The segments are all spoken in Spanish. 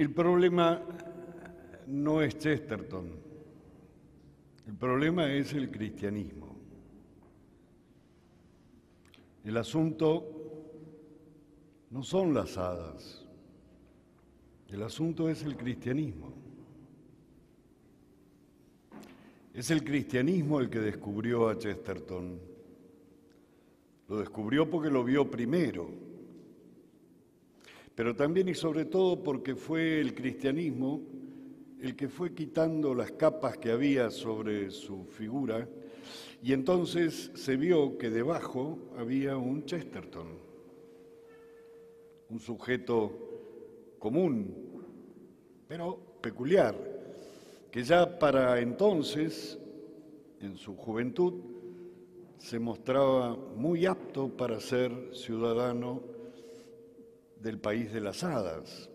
El problema no es Chesterton, el problema es el cristianismo. El asunto no son las hadas, el asunto es el cristianismo. Es el cristianismo el que descubrió a Chesterton. Lo descubrió porque lo vio primero, pero también y sobre todo porque fue el cristianismo el que fue quitando las capas que había sobre su figura y entonces se vio que debajo había un Chesterton, un sujeto común, pero peculiar, que ya para entonces, en su juventud, se mostraba muy apto para ser ciudadano del país de las hadas.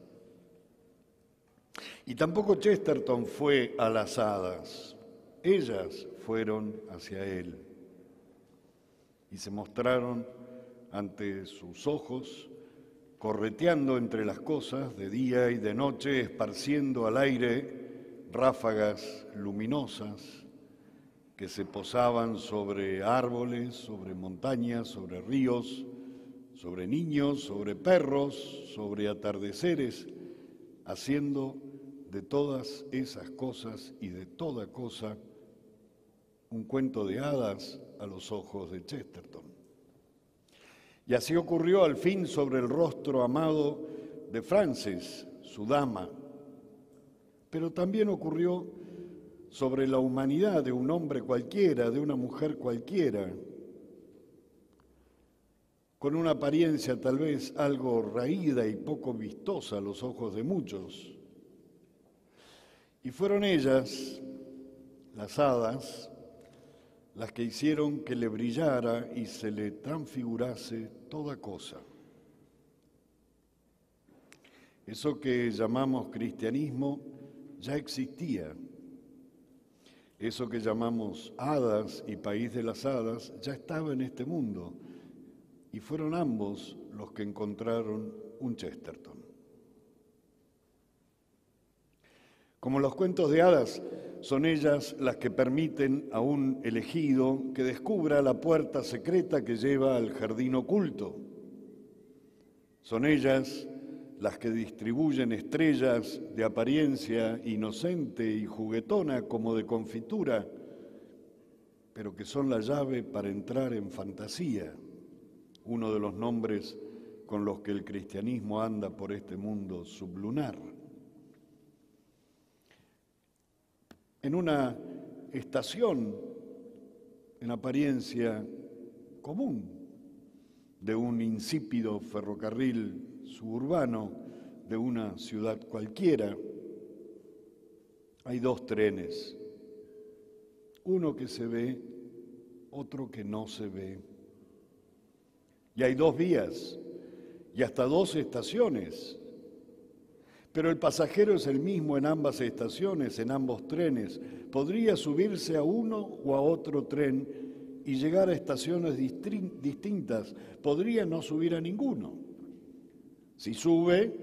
Y tampoco Chesterton fue a las hadas, ellas fueron hacia él y se mostraron ante sus ojos, correteando entre las cosas de día y de noche, esparciendo al aire ráfagas luminosas que se posaban sobre árboles, sobre montañas, sobre ríos, sobre niños, sobre perros, sobre atardeceres, haciendo de todas esas cosas y de toda cosa un cuento de hadas a los ojos de Chesterton. Y así ocurrió al fin sobre el rostro amado de Frances, su dama, pero también ocurrió sobre la humanidad de un hombre cualquiera, de una mujer cualquiera, con una apariencia tal vez algo raída y poco vistosa a los ojos de muchos, y fueron ellas, las hadas, las que hicieron que le brillara y se le transfigurase toda cosa. Eso que llamamos cristianismo ya existía. Eso que llamamos hadas y país de las hadas ya estaba en este mundo. Y fueron ambos los que encontraron un Chesterton. Como los cuentos de hadas, son ellas las que permiten a un elegido que descubra la puerta secreta que lleva al jardín oculto. Son ellas las que distribuyen estrellas de apariencia inocente y juguetona como de confitura, pero que son la llave para entrar en fantasía, uno de los nombres con los que el cristianismo anda por este mundo sublunar. en una estación en apariencia común de un insípido ferrocarril suburbano de una ciudad cualquiera, hay dos trenes, uno que se ve, otro que no se ve. Y hay dos vías y hasta dos estaciones pero el pasajero es el mismo en ambas estaciones, en ambos trenes. Podría subirse a uno o a otro tren y llegar a estaciones distintas. Podría no subir a ninguno. Si sube,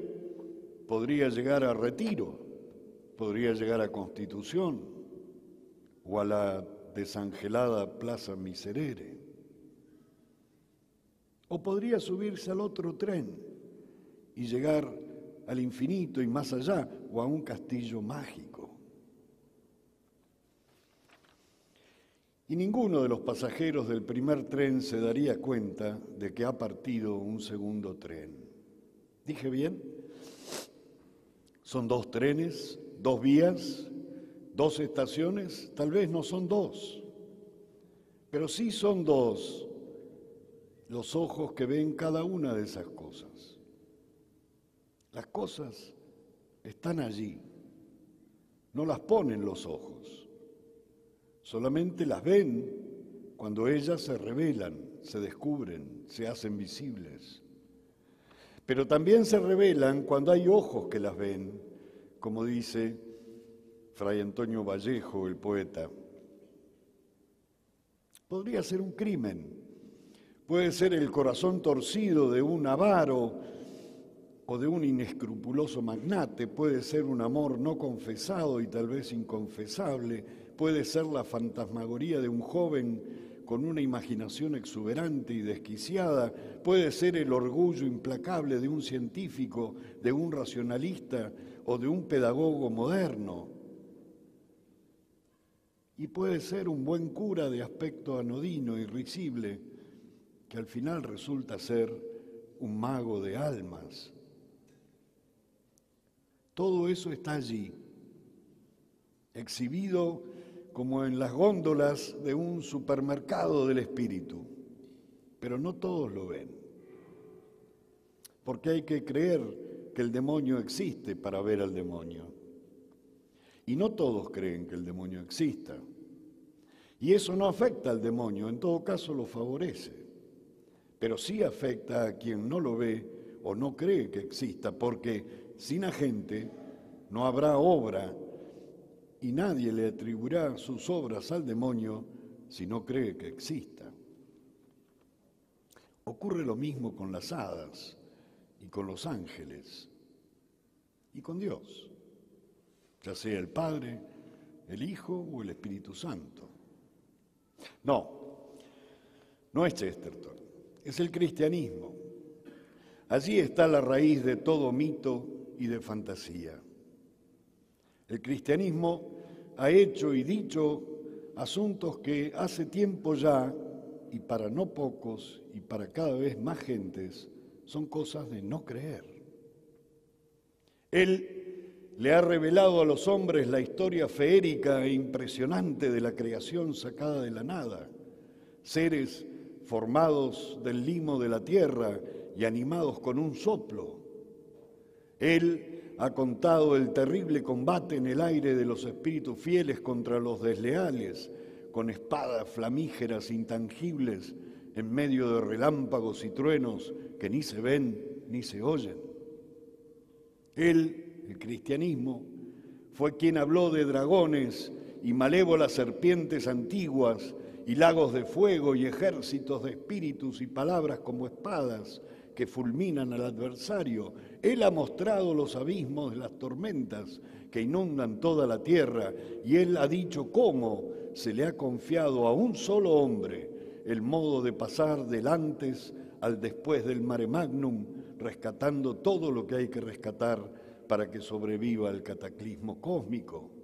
podría llegar a Retiro, podría llegar a Constitución o a la desangelada Plaza Miserere. O podría subirse al otro tren y llegar al infinito y más allá, o a un castillo mágico. Y ninguno de los pasajeros del primer tren se daría cuenta de que ha partido un segundo tren. ¿Dije bien? Son dos trenes, dos vías, dos estaciones, tal vez no son dos, pero sí son dos los ojos que ven cada una de esas cosas. Las cosas están allí, no las ponen los ojos, solamente las ven cuando ellas se revelan, se descubren, se hacen visibles. Pero también se revelan cuando hay ojos que las ven, como dice Fray Antonio Vallejo, el poeta. Podría ser un crimen, puede ser el corazón torcido de un avaro, o de un inescrupuloso magnate, puede ser un amor no confesado y tal vez inconfesable, puede ser la fantasmagoría de un joven con una imaginación exuberante y desquiciada, puede ser el orgullo implacable de un científico, de un racionalista o de un pedagogo moderno. Y puede ser un buen cura de aspecto anodino, irrisible, que al final resulta ser un mago de almas. Todo eso está allí, exhibido como en las góndolas de un supermercado del espíritu, pero no todos lo ven, porque hay que creer que el demonio existe para ver al demonio. Y no todos creen que el demonio exista. Y eso no afecta al demonio, en todo caso lo favorece, pero sí afecta a quien no lo ve o no cree que exista, porque sin agente no habrá obra y nadie le atribuirá sus obras al demonio si no cree que exista. Ocurre lo mismo con las hadas y con los ángeles y con Dios, ya sea el Padre, el Hijo o el Espíritu Santo. No, no es Chesterton, es el cristianismo. Allí está la raíz de todo mito y de fantasía. El cristianismo ha hecho y dicho asuntos que hace tiempo ya, y para no pocos y para cada vez más gentes, son cosas de no creer. Él le ha revelado a los hombres la historia feérica e impresionante de la creación sacada de la nada, seres formados del limo de la tierra y animados con un soplo, él ha contado el terrible combate en el aire de los espíritus fieles contra los desleales, con espadas flamígeras intangibles en medio de relámpagos y truenos que ni se ven ni se oyen. Él, el cristianismo, fue quien habló de dragones y malévolas serpientes antiguas y lagos de fuego y ejércitos de espíritus y palabras como espadas que fulminan al adversario. Él ha mostrado los abismos de las tormentas que inundan toda la tierra y él ha dicho cómo se le ha confiado a un solo hombre el modo de pasar del antes al después del mare magnum, rescatando todo lo que hay que rescatar para que sobreviva el cataclismo cósmico.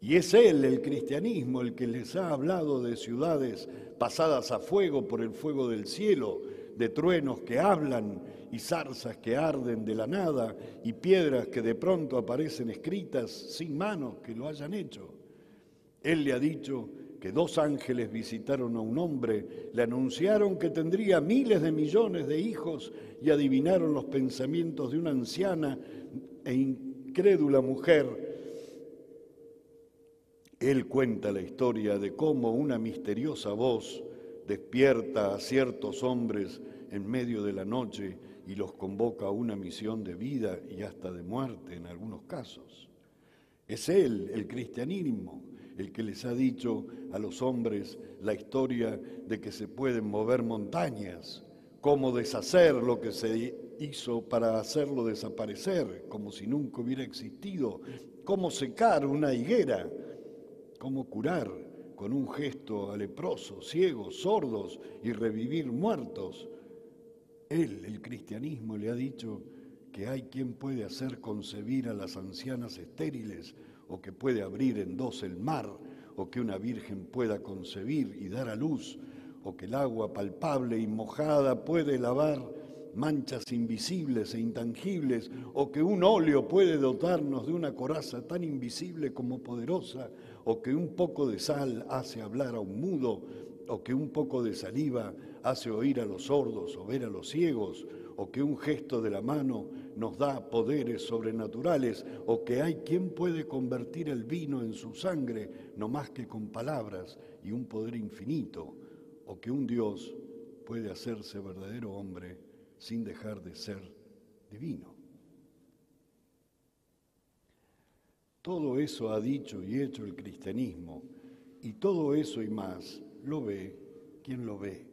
Y es Él, el cristianismo, el que les ha hablado de ciudades pasadas a fuego por el fuego del cielo, de truenos que hablan y zarzas que arden de la nada y piedras que de pronto aparecen escritas sin manos que lo hayan hecho. Él le ha dicho que dos ángeles visitaron a un hombre, le anunciaron que tendría miles de millones de hijos y adivinaron los pensamientos de una anciana e incrédula mujer. Él cuenta la historia de cómo una misteriosa voz despierta a ciertos hombres en medio de la noche y los convoca a una misión de vida y hasta de muerte en algunos casos. Es Él, el cristianismo, el que les ha dicho a los hombres la historia de que se pueden mover montañas, cómo deshacer lo que se hizo para hacerlo desaparecer, como si nunca hubiera existido, cómo secar una higuera, cómo curar con un gesto a leprosos, ciegos, sordos y revivir muertos. Él, el cristianismo, le ha dicho que hay quien puede hacer concebir a las ancianas estériles o que puede abrir en dos el mar o que una virgen pueda concebir y dar a luz o que el agua palpable y mojada puede lavar manchas invisibles e intangibles, o que un óleo puede dotarnos de una coraza tan invisible como poderosa, o que un poco de sal hace hablar a un mudo, o que un poco de saliva hace oír a los sordos o ver a los ciegos, o que un gesto de la mano nos da poderes sobrenaturales, o que hay quien puede convertir el vino en su sangre, no más que con palabras y un poder infinito, o que un Dios puede hacerse verdadero hombre sin dejar de ser divino. Todo eso ha dicho y hecho el cristianismo y todo eso y más lo ve quien lo ve.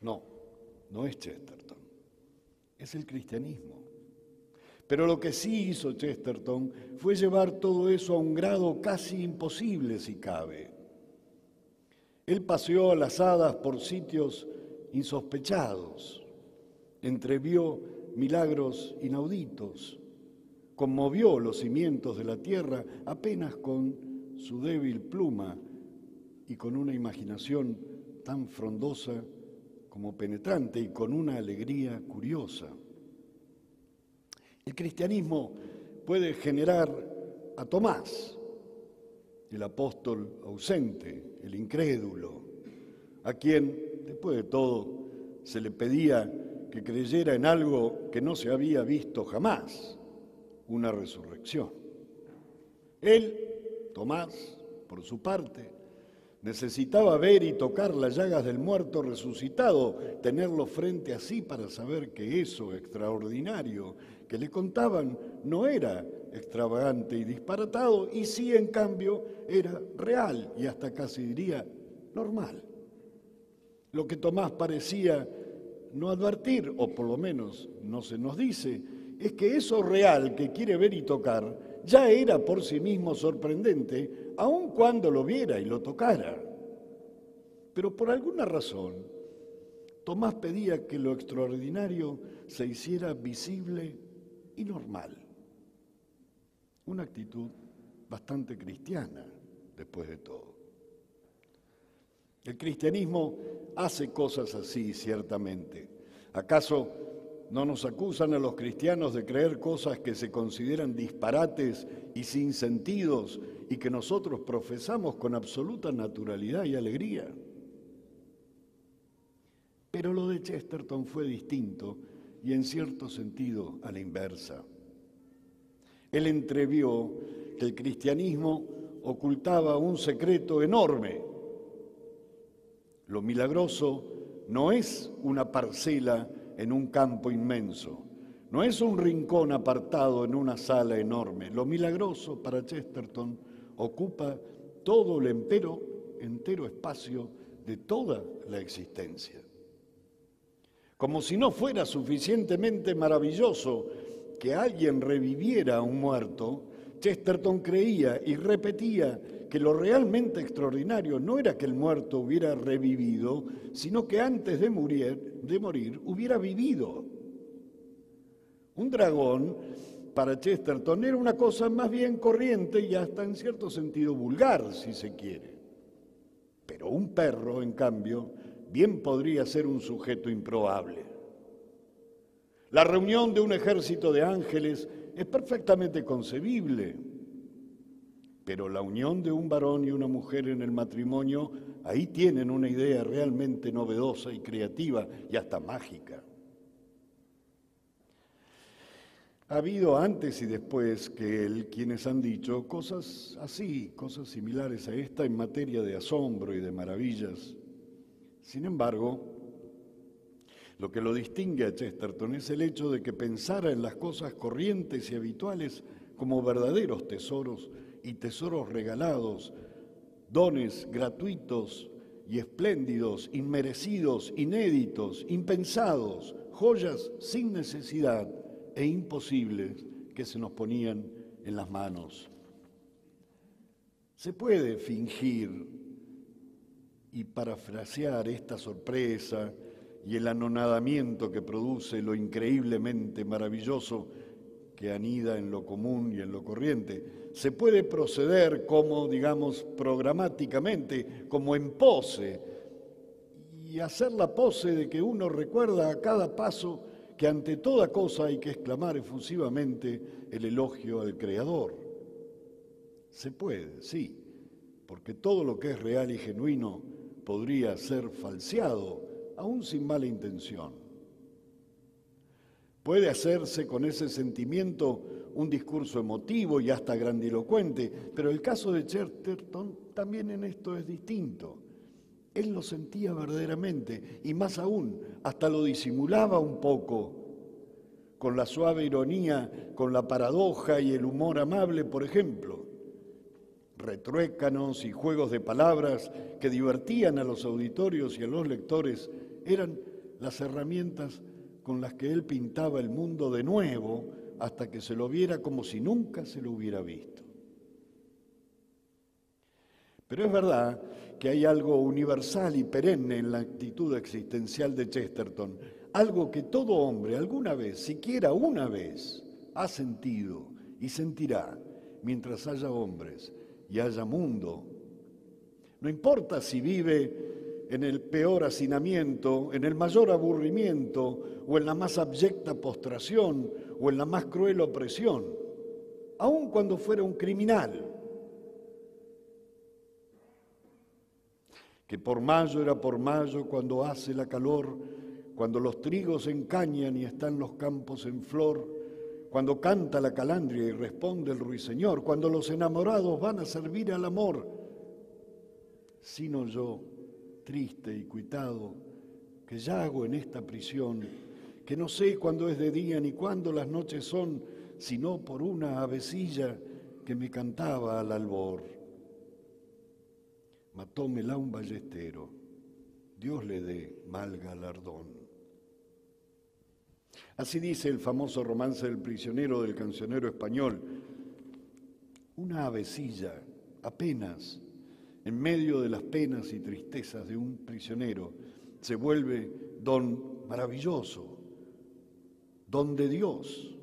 No, no es Chesterton, es el cristianismo. Pero lo que sí hizo Chesterton fue llevar todo eso a un grado casi imposible si cabe. Él paseó a las hadas por sitios insospechados, entrevió milagros inauditos, conmovió los cimientos de la tierra apenas con su débil pluma y con una imaginación tan frondosa como penetrante y con una alegría curiosa. El cristianismo puede generar a Tomás, el apóstol ausente, el incrédulo, a quien, después de todo, se le pedía que creyera en algo que no se había visto jamás, una resurrección. Él, Tomás, por su parte, necesitaba ver y tocar las llagas del muerto resucitado, tenerlo frente a sí para saber que eso extraordinario que le contaban no era extravagante y disparatado, y sí, en cambio, era real y hasta casi diría normal. Lo que Tomás parecía no advertir, o por lo menos no se nos dice, es que eso real que quiere ver y tocar ya era por sí mismo sorprendente, aun cuando lo viera y lo tocara. Pero por alguna razón, Tomás pedía que lo extraordinario se hiciera visible y normal. Una actitud bastante cristiana, después de todo. El cristianismo hace cosas así, ciertamente. ¿Acaso no nos acusan a los cristianos de creer cosas que se consideran disparates y sin sentidos y que nosotros profesamos con absoluta naturalidad y alegría? Pero lo de Chesterton fue distinto y en cierto sentido a la inversa. Él entrevió que el cristianismo ocultaba un secreto enorme. Lo milagroso no es una parcela en un campo inmenso, no es un rincón apartado en una sala enorme. Lo milagroso para Chesterton ocupa todo el entero, entero espacio de toda la existencia como si no fuera suficientemente maravilloso que alguien reviviera a un muerto, Chesterton creía y repetía que lo realmente extraordinario no era que el muerto hubiera revivido, sino que antes de morir, de morir hubiera vivido. Un dragón para Chesterton era una cosa más bien corriente y hasta en cierto sentido vulgar, si se quiere. Pero un perro, en cambio, bien podría ser un sujeto improbable. La reunión de un ejército de ángeles es perfectamente concebible, pero la unión de un varón y una mujer en el matrimonio, ahí tienen una idea realmente novedosa y creativa y hasta mágica. Ha habido antes y después que él quienes han dicho cosas así, cosas similares a esta en materia de asombro y de maravillas. Sin embargo, lo que lo distingue a Chesterton es el hecho de que pensara en las cosas corrientes y habituales como verdaderos tesoros y tesoros regalados, dones gratuitos y espléndidos, inmerecidos, inéditos, impensados, joyas sin necesidad e imposibles que se nos ponían en las manos. Se puede fingir y parafrasear esta sorpresa y el anonadamiento que produce lo increíblemente maravilloso que anida en lo común y en lo corriente. Se puede proceder como, digamos, programáticamente, como en pose, y hacer la pose de que uno recuerda a cada paso que ante toda cosa hay que exclamar efusivamente el elogio al Creador. Se puede, sí, porque todo lo que es real y genuino podría ser falseado, aún sin mala intención. Puede hacerse con ese sentimiento un discurso emotivo y hasta grandilocuente, pero el caso de Chesterton también en esto es distinto. Él lo sentía verdaderamente y más aún, hasta lo disimulaba un poco con la suave ironía, con la paradoja y el humor amable, por ejemplo retruécanos y juegos de palabras que divertían a los auditorios y a los lectores eran las herramientas con las que él pintaba el mundo de nuevo hasta que se lo viera como si nunca se lo hubiera visto. Pero es verdad que hay algo universal y perenne en la actitud existencial de Chesterton, algo que todo hombre alguna vez, siquiera una vez, ha sentido y sentirá mientras haya hombres y haya mundo. No importa si vive en el peor hacinamiento, en el mayor aburrimiento o en la más abyecta postración o en la más cruel opresión, aun cuando fuera un criminal. Que por mayo era por mayo cuando hace la calor, cuando los trigos encañan y están los campos en flor, cuando canta la calandria y responde el ruiseñor, cuando los enamorados van a servir al amor, sino yo, triste y cuitado, que ya hago en esta prisión, que no sé cuándo es de día ni cuándo las noches son, sino por una avecilla que me cantaba al albor. Matómela un ballestero, Dios le dé mal galardón. Así dice el famoso romance del prisionero del cancionero español. Una avecilla, apenas, en medio de las penas y tristezas de un prisionero, se vuelve don maravilloso, don de Dios.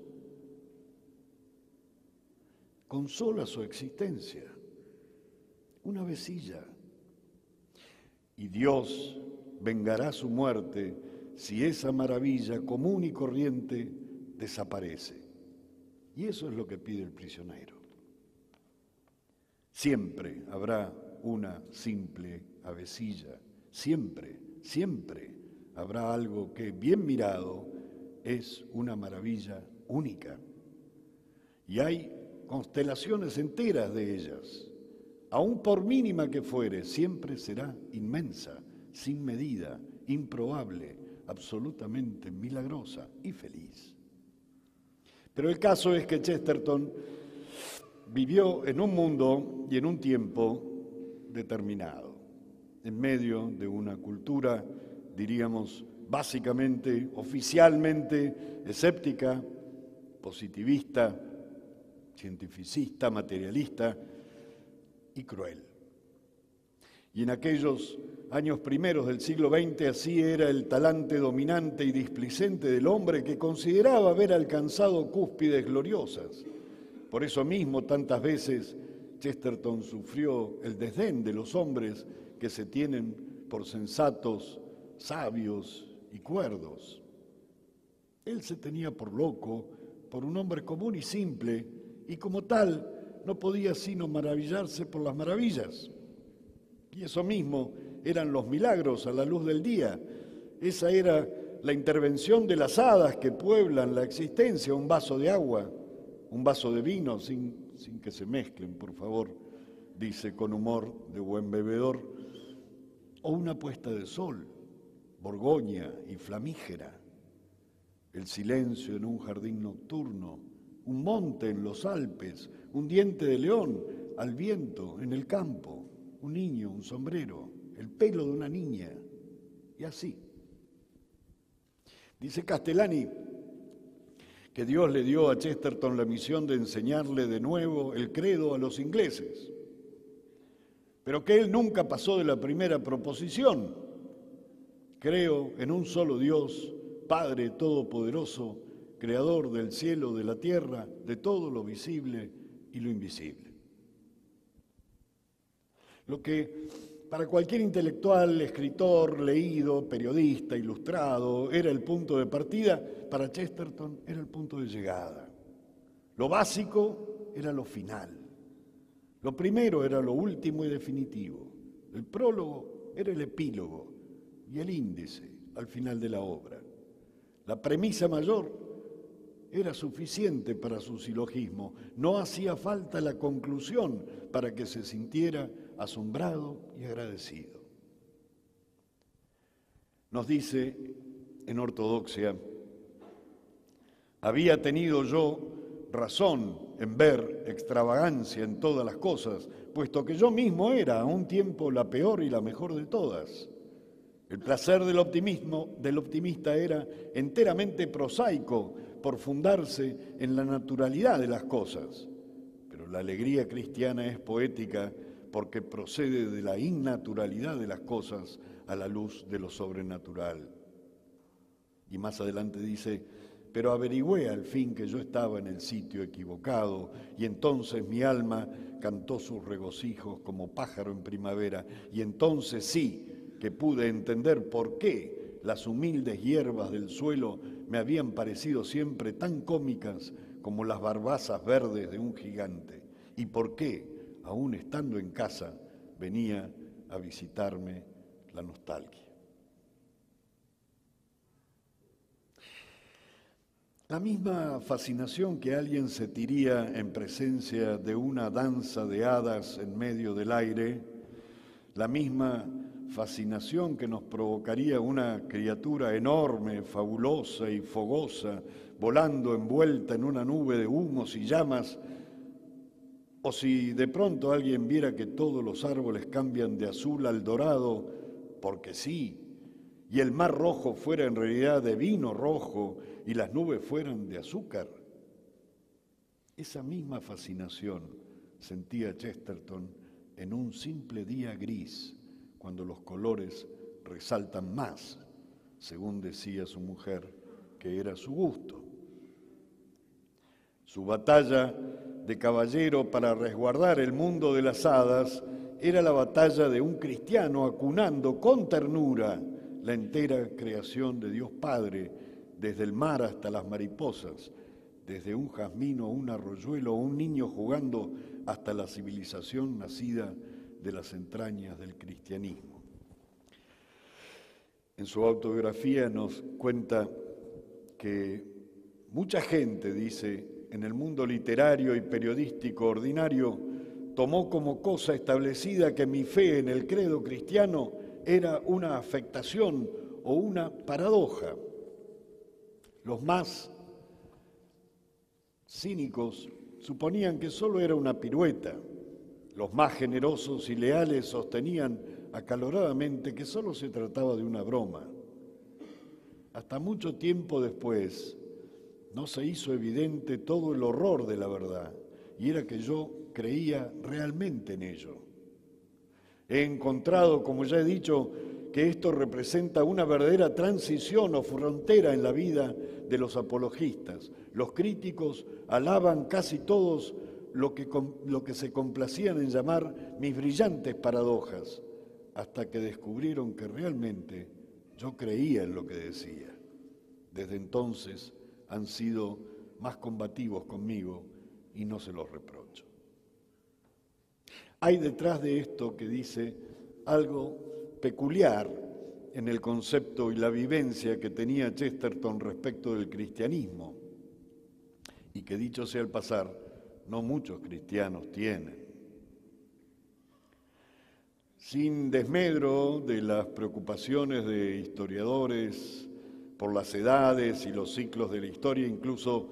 Consola su existencia, una avecilla. Y Dios vengará su muerte si esa maravilla común y corriente desaparece. Y eso es lo que pide el prisionero. Siempre habrá una simple avecilla, siempre, siempre habrá algo que bien mirado es una maravilla única. Y hay constelaciones enteras de ellas. Aún por mínima que fuere, siempre será inmensa, sin medida, improbable, absolutamente milagrosa y feliz. Pero el caso es que Chesterton vivió en un mundo y en un tiempo determinado, en medio de una cultura, diríamos, básicamente, oficialmente escéptica, positivista, cientificista, materialista y cruel. Y en aquellos años primeros del siglo XX así era el talante dominante y displicente del hombre que consideraba haber alcanzado cúspides gloriosas. Por eso mismo tantas veces Chesterton sufrió el desdén de los hombres que se tienen por sensatos, sabios y cuerdos. Él se tenía por loco, por un hombre común y simple, y como tal no podía sino maravillarse por las maravillas. Y eso mismo eran los milagros a la luz del día. Esa era la intervención de las hadas que pueblan la existencia, un vaso de agua, un vaso de vino, sin, sin que se mezclen, por favor, dice con humor de buen bebedor, o una puesta de sol, borgoña y flamígera, el silencio en un jardín nocturno, un monte en los Alpes, un diente de león al viento en el campo, un niño, un sombrero, el pelo de una niña, y así. Dice Castellani que Dios le dio a Chesterton la misión de enseñarle de nuevo el credo a los ingleses, pero que él nunca pasó de la primera proposición. Creo en un solo Dios, Padre Todopoderoso, Creador del cielo, de la tierra, de todo lo visible y lo invisible. Lo que para cualquier intelectual, escritor, leído, periodista, ilustrado, era el punto de partida, para Chesterton era el punto de llegada. Lo básico era lo final. Lo primero era lo último y definitivo. El prólogo era el epílogo y el índice al final de la obra. La premisa mayor era suficiente para su silogismo. No hacía falta la conclusión para que se sintiera asombrado y agradecido. Nos dice en ortodoxia, había tenido yo razón en ver extravagancia en todas las cosas, puesto que yo mismo era a un tiempo la peor y la mejor de todas. El placer del optimismo del optimista era enteramente prosaico por fundarse en la naturalidad de las cosas. Pero la alegría cristiana es poética porque procede de la innaturalidad de las cosas a la luz de lo sobrenatural. Y más adelante dice, pero averigüé al fin que yo estaba en el sitio equivocado y entonces mi alma cantó sus regocijos como pájaro en primavera y entonces sí que pude entender por qué las humildes hierbas del suelo me habían parecido siempre tan cómicas como las barbazas verdes de un gigante y por qué, aún estando en casa, venía a visitarme la nostalgia. La misma fascinación que alguien sentiría en presencia de una danza de hadas en medio del aire, la misma fascinación que nos provocaría una criatura enorme, fabulosa y fogosa, volando envuelta en una nube de humos y llamas, o si de pronto alguien viera que todos los árboles cambian de azul al dorado, porque sí, y el mar rojo fuera en realidad de vino rojo y las nubes fueran de azúcar. Esa misma fascinación sentía Chesterton en un simple día gris, cuando los colores resaltan más, según decía su mujer, que era su gusto. Su batalla de caballero para resguardar el mundo de las hadas era la batalla de un cristiano acunando con ternura la entera creación de Dios Padre, desde el mar hasta las mariposas, desde un jazmino, un arroyuelo o un niño jugando hasta la civilización nacida de las entrañas del cristianismo. En su autobiografía nos cuenta que mucha gente, dice, en el mundo literario y periodístico ordinario, tomó como cosa establecida que mi fe en el credo cristiano era una afectación o una paradoja. Los más cínicos suponían que solo era una pirueta. Los más generosos y leales sostenían acaloradamente que solo se trataba de una broma. Hasta mucho tiempo después no se hizo evidente todo el horror de la verdad, y era que yo creía realmente en ello. He encontrado, como ya he dicho, que esto representa una verdadera transición o frontera en la vida de los apologistas. Los críticos alaban casi todos lo que, lo que se complacían en llamar mis brillantes paradojas, hasta que descubrieron que realmente yo creía en lo que decía. Desde entonces han sido más combativos conmigo y no se los reprocho. Hay detrás de esto que dice algo peculiar en el concepto y la vivencia que tenía Chesterton respecto del cristianismo y que dicho sea el pasar, no muchos cristianos tienen. Sin desmedro de las preocupaciones de historiadores por las edades y los ciclos de la historia, incluso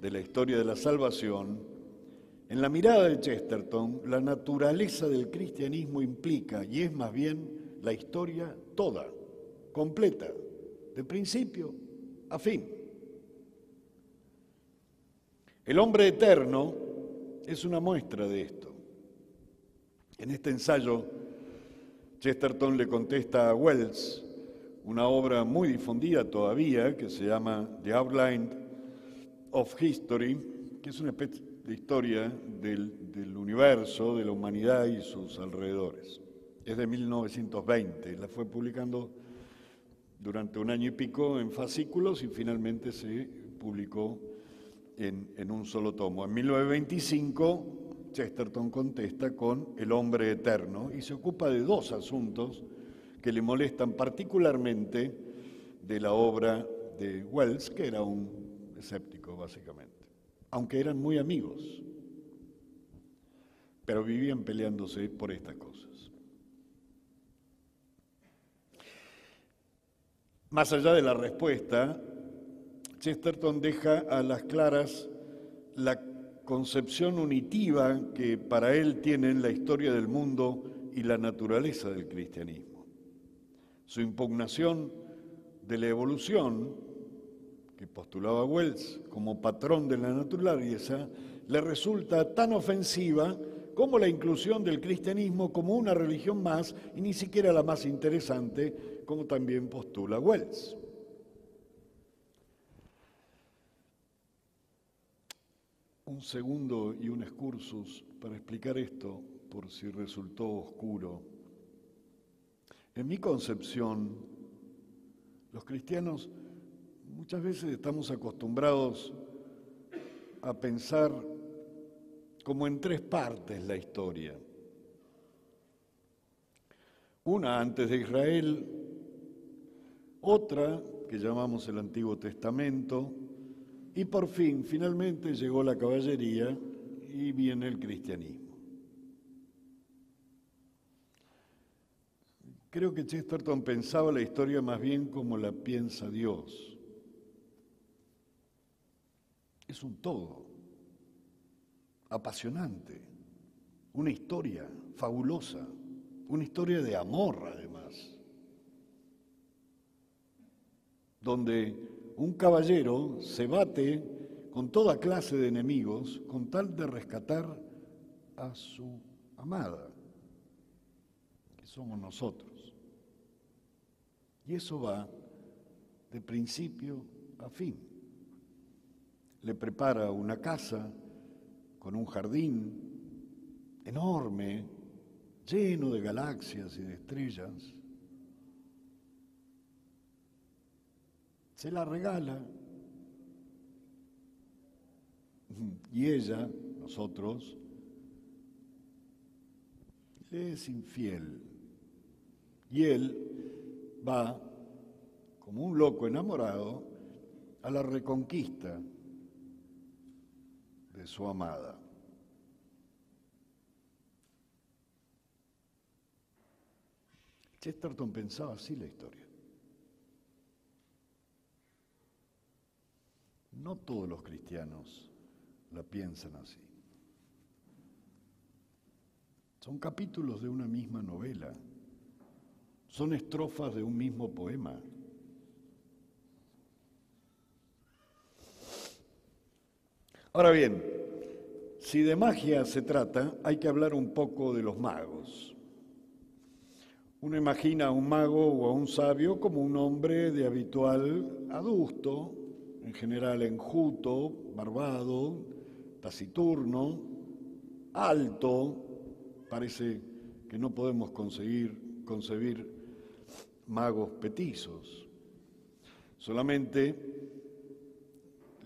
de la historia de la salvación, en la mirada de Chesterton, la naturaleza del cristianismo implica, y es más bien la historia toda, completa, de principio a fin. El hombre eterno es una muestra de esto. En este ensayo, Chesterton le contesta a Wells, una obra muy difundida todavía que se llama The Outline of History, que es una especie de historia del, universo, de la humanidad y sus alrededores. Es de 1920, la fue publicando durante un año y pico en fascículos y finalmente se publicó en, en, un solo tomo. En 1925, Chesterton contesta con El hombre eterno y se ocupa de dos asuntos que le molestan particularmente de la obra de Wells, que era un escéptico básicamente aunque eran muy amigos, pero vivían peleándose por estas cosas. Más allá de la respuesta, Chesterton deja a las claras la concepción unitiva que para él tienen la historia del mundo y la naturaleza del cristianismo. Su impugnación de la evolución, que postulaba Wells como patrón de la naturaleza, le resulta tan ofensiva como la inclusión del cristianismo como una religión más y ni siquiera la más interesante, como también postula Wells. Un segundo y un excursus para explicar esto, por si resultó oscuro. En mi concepción, los cristianos muchas veces estamos acostumbrados a pensar como en tres partes la historia. Una antes de Israel, otra que llamamos el Antiguo Testamento, y por fin, finalmente llegó la caballería y viene el cristianismo. Creo que Chesterton pensaba la historia más bien como la piensa Dios. Es un todo apasionante, una historia fabulosa, una historia de amor además, donde un caballero se bate con toda clase de enemigos con tal de rescatar a su amada, que somos nosotros. Y eso va de principio a fin. Le prepara una casa, con un jardín enorme, lleno de galaxias y de estrellas. Se la regala y ella, nosotros, le es infiel. Y él va, como un loco enamorado, a la reconquista de su amada. Chesterton pensaba así la historia. No todos los cristianos la piensan así. Son capítulos de una misma novela, son estrofas de un mismo poema. Ahora bien, si de magia se trata, hay que hablar un poco de los magos. Uno imagina a un mago o a un sabio como un hombre de habitual adusto, en general enjuto, barbado, taciturno, alto. Parece que no podemos conseguir, concebir magos petizos. Solamente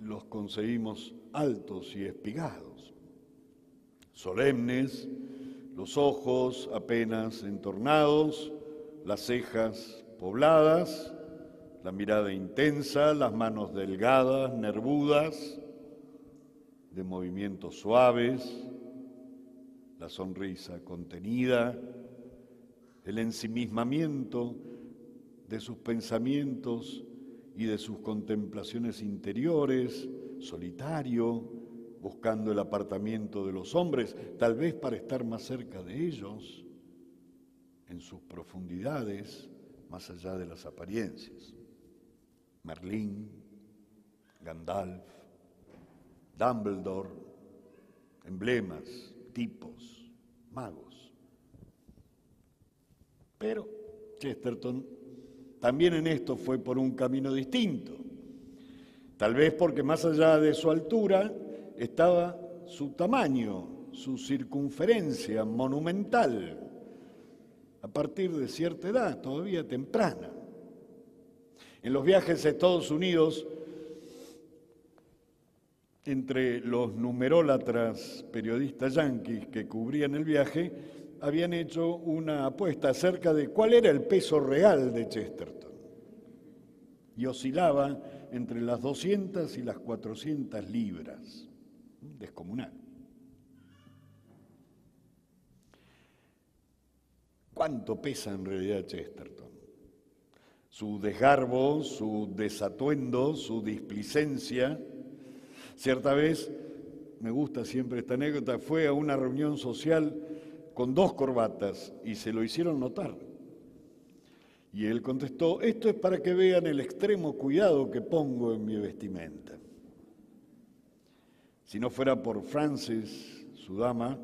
los conseguimos altos y espigados, solemnes, los ojos apenas entornados, las cejas pobladas, la mirada intensa, las manos delgadas, nervudas, de movimientos suaves, la sonrisa contenida, el ensimismamiento de sus pensamientos y de sus contemplaciones interiores, solitario, buscando el apartamiento de los hombres, tal vez para estar más cerca de ellos, en sus profundidades, más allá de las apariencias. Merlín, Gandalf, Dumbledore, emblemas, tipos, magos. Pero Chesterton también en esto fue por un camino distinto. Tal vez porque más allá de su altura estaba su tamaño, su circunferencia monumental, a partir de cierta edad, todavía temprana. En los viajes a Estados Unidos, entre los numerólatras periodistas yanquis que cubrían el viaje, habían hecho una apuesta acerca de cuál era el peso real de Chesterton. Y oscilaba entre las 200 y las 400 libras, descomunal. ¿Cuánto pesa en realidad Chesterton? Su desgarbo, su desatuendo, su displicencia. Cierta vez, me gusta siempre esta anécdota, fue a una reunión social con dos corbatas y se lo hicieron notar. Y él contestó, esto es para que vean el extremo cuidado que pongo en mi vestimenta. Si no fuera por Francis, su dama,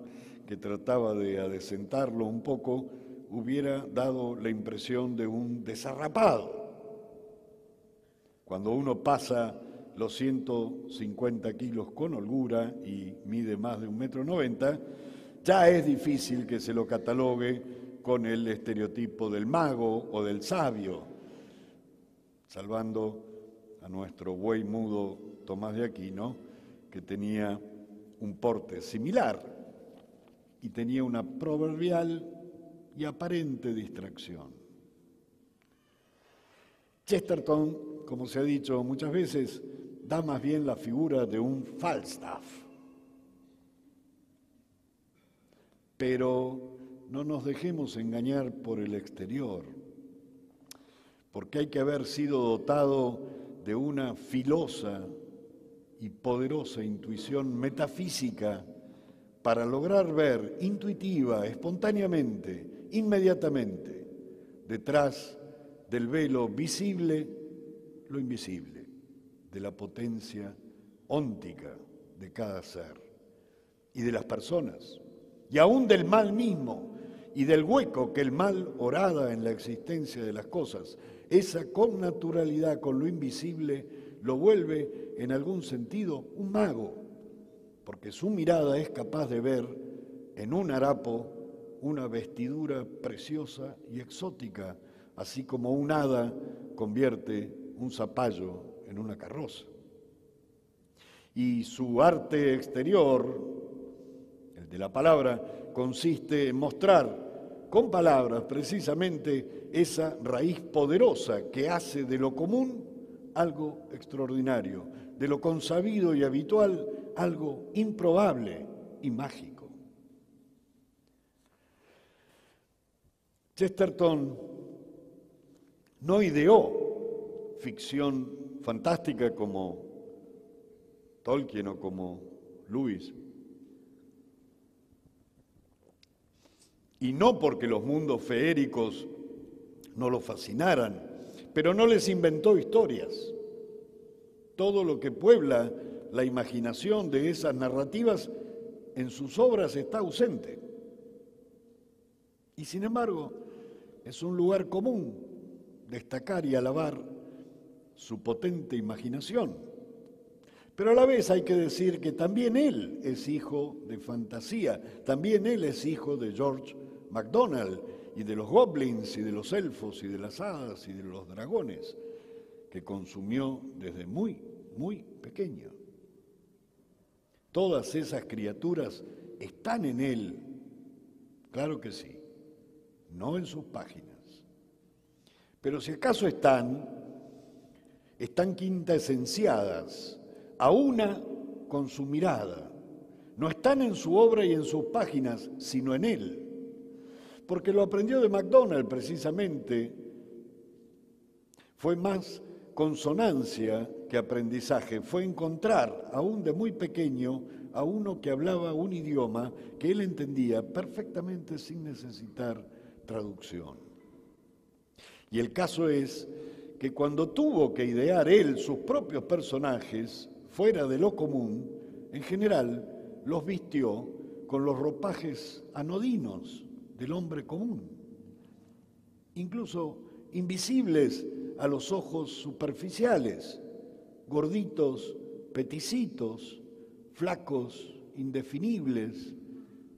que trataba de adecentarlo un poco, hubiera dado la impresión de un desarrapado. Cuando uno pasa los 150 kilos con holgura y mide más de un metro noventa, ya es difícil que se lo catalogue con el estereotipo del mago o del sabio, salvando a nuestro buey mudo Tomás de Aquino, que tenía un porte similar y tenía una proverbial y aparente distracción. Chesterton, como se ha dicho muchas veces, da más bien la figura de un Falstaff. Pero no nos dejemos engañar por el exterior, porque hay que haber sido dotado de una filosa y poderosa intuición metafísica para lograr ver intuitiva, espontáneamente, inmediatamente, detrás del velo visible, lo invisible de la potencia óntica de cada ser y de las personas, y aún del mal mismo y del hueco que el mal orada en la existencia de las cosas. Esa connaturalidad con lo invisible lo vuelve en algún sentido un mago, porque su mirada es capaz de ver en un harapo una vestidura preciosa y exótica, así como un hada convierte un zapallo en una carroza. Y su arte exterior, la palabra, consiste en mostrar con palabras precisamente esa raíz poderosa que hace de lo común algo extraordinario, de lo consabido y habitual algo improbable y mágico. Chesterton no ideó ficción fantástica como Tolkien o como Lewis. Y no porque los mundos feéricos no lo fascinaran, pero no les inventó historias. Todo lo que puebla la imaginación de esas narrativas en sus obras está ausente. Y sin embargo, es un lugar común destacar y alabar su potente imaginación. Pero a la vez hay que decir que también él es hijo de fantasía, también él es hijo de George MacDonald y de los goblins y de los elfos y de las hadas y de los dragones, que consumió desde muy, muy pequeño. Todas esas criaturas están en él, claro que sí, no en sus páginas. Pero si acaso están, están quintaesenciadas, a una con su mirada. No están en su obra y en sus páginas, sino en él. Porque lo aprendió de MacDonald precisamente. Fue más consonancia que aprendizaje, fue encontrar, aún de muy pequeño, a uno que hablaba un idioma que él entendía perfectamente sin necesitar traducción. Y el caso es que cuando tuvo que idear él sus propios personajes fuera de lo común, en general los vistió con los ropajes anodinos del hombre común, incluso invisibles a los ojos superficiales, gorditos, peticitos, flacos, indefinibles,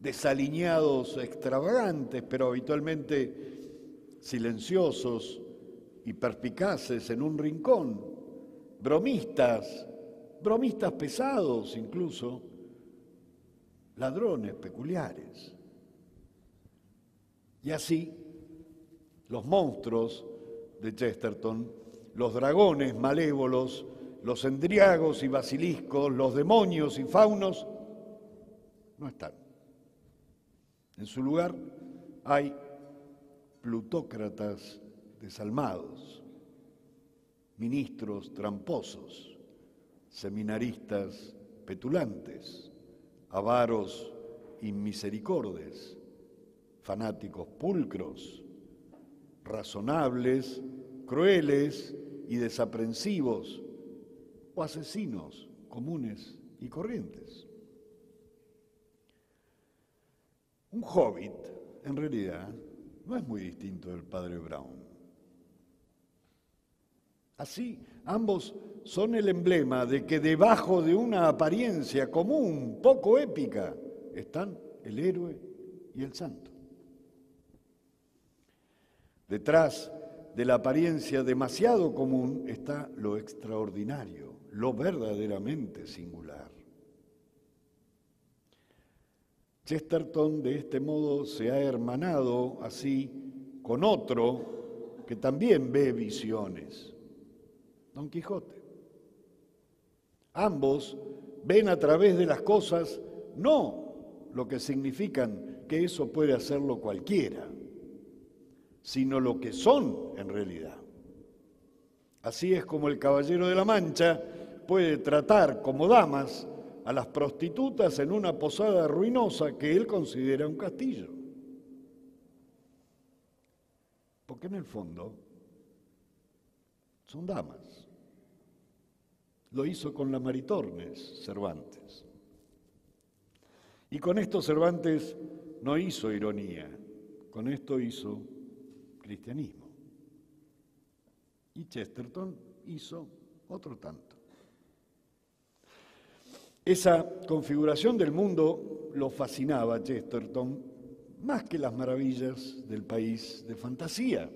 desaliñados, extravagantes, pero habitualmente silenciosos, y perspicaces en un rincón, bromistas, bromistas pesados incluso, ladrones peculiares. Y así, los monstruos de Chesterton, los dragones malévolos, los endriagos y basiliscos, los demonios y faunos, no están. En su lugar hay plutócratas desalmados, ministros tramposos, seminaristas petulantes, avaros inmisericordes, fanáticos pulcros, razonables, crueles y desaprensivos, o asesinos comunes y corrientes. Un hobbit, en realidad, no es muy distinto del padre Brown. Así, ambos son el emblema de que debajo de una apariencia común, poco épica, están el héroe y el santo. Detrás de la apariencia demasiado común está lo extraordinario, lo verdaderamente singular. Chesterton de este modo se ha hermanado así con otro que también ve visiones, Don Quijote. Ambos ven a través de las cosas no lo que significan que eso puede hacerlo cualquiera, sino lo que son en realidad. Así es como el Caballero de la Mancha puede tratar como damas a las prostitutas en una posada ruinosa que él considera un castillo. Porque en el fondo son damas. Lo hizo con la Maritornes Cervantes. Y con esto Cervantes no hizo ironía, con esto hizo cristianismo. Y Chesterton hizo otro tanto. Esa configuración del mundo lo fascinaba a Chesterton más que las maravillas del país de fantasía.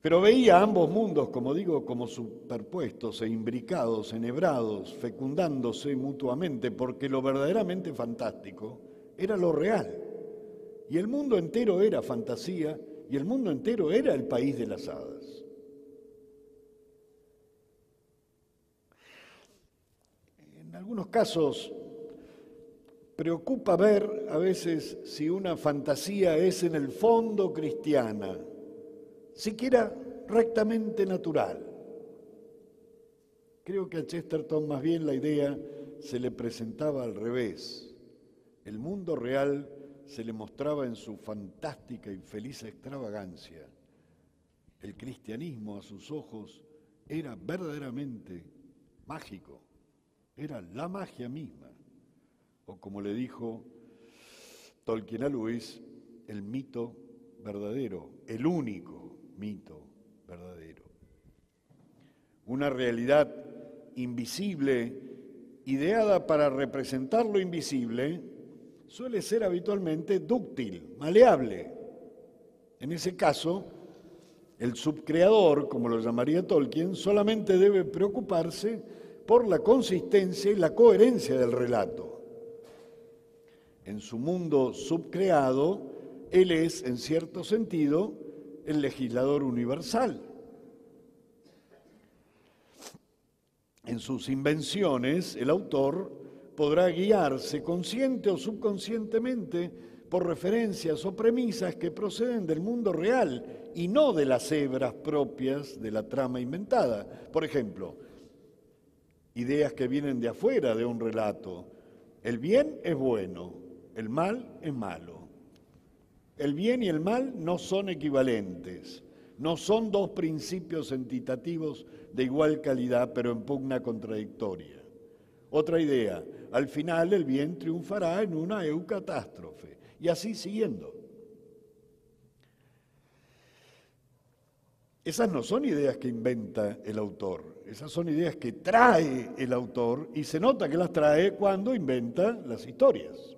Pero veía ambos mundos, como digo, como superpuestos e imbricados, enhebrados, fecundándose mutuamente, porque lo verdaderamente fantástico era lo real. Y el mundo entero era fantasía y el mundo entero era el país de las hadas. En algunos casos preocupa ver a veces si una fantasía es en el fondo cristiana siquiera rectamente natural. Creo que a Chesterton más bien la idea se le presentaba al revés. El mundo real se le mostraba en su fantástica y feliz extravagancia. El cristianismo a sus ojos era verdaderamente mágico, era la magia misma, o como le dijo Tolkien a Luis, el mito verdadero, el único mito verdadero. Una realidad invisible, ideada para representar lo invisible, suele ser habitualmente dúctil, maleable. En ese caso, el subcreador, como lo llamaría Tolkien, solamente debe preocuparse por la consistencia y la coherencia del relato. En su mundo subcreado, él es, en cierto sentido, el legislador universal. En sus invenciones, el autor podrá guiarse consciente o subconscientemente por referencias o premisas que proceden del mundo real y no de las hebras propias de la trama inventada. Por ejemplo, ideas que vienen de afuera de un relato. El bien es bueno, el mal es malo. El bien y el mal no son equivalentes, no son dos principios entitativos de igual calidad, pero en pugna contradictoria. Otra idea, al final el bien triunfará en una eucatástrofe, y así siguiendo. Esas no son ideas que inventa el autor, esas son ideas que trae el autor y se nota que las trae cuando inventa las historias.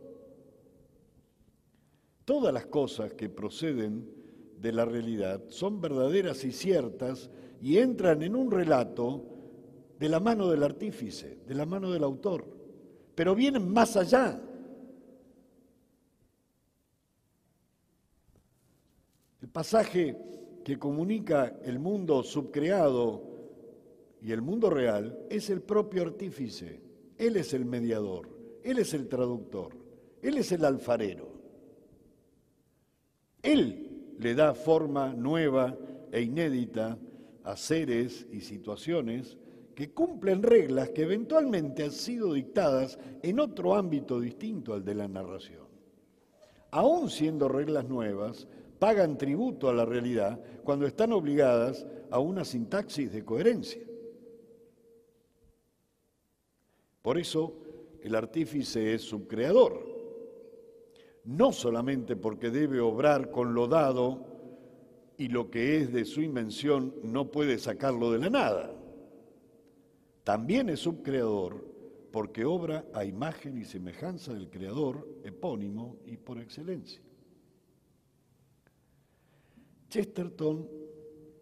Todas las cosas que proceden de la realidad son verdaderas y ciertas y entran en un relato de la mano del artífice, de la mano del autor, pero vienen más allá. El pasaje que comunica el mundo subcreado y el mundo real es el propio artífice. Él es el mediador, él es el traductor, él es el alfarero. Él le da forma nueva e inédita a seres y situaciones que cumplen reglas que eventualmente han sido dictadas en otro ámbito distinto al de la narración. Aún siendo reglas nuevas, pagan tributo a la realidad cuando están obligadas a una sintaxis de coherencia. Por eso el artífice es subcreador, no solamente porque debe obrar con lo dado y lo que es de su invención no puede sacarlo de la nada, también es subcreador porque obra a imagen y semejanza del creador epónimo y por excelencia. Chesterton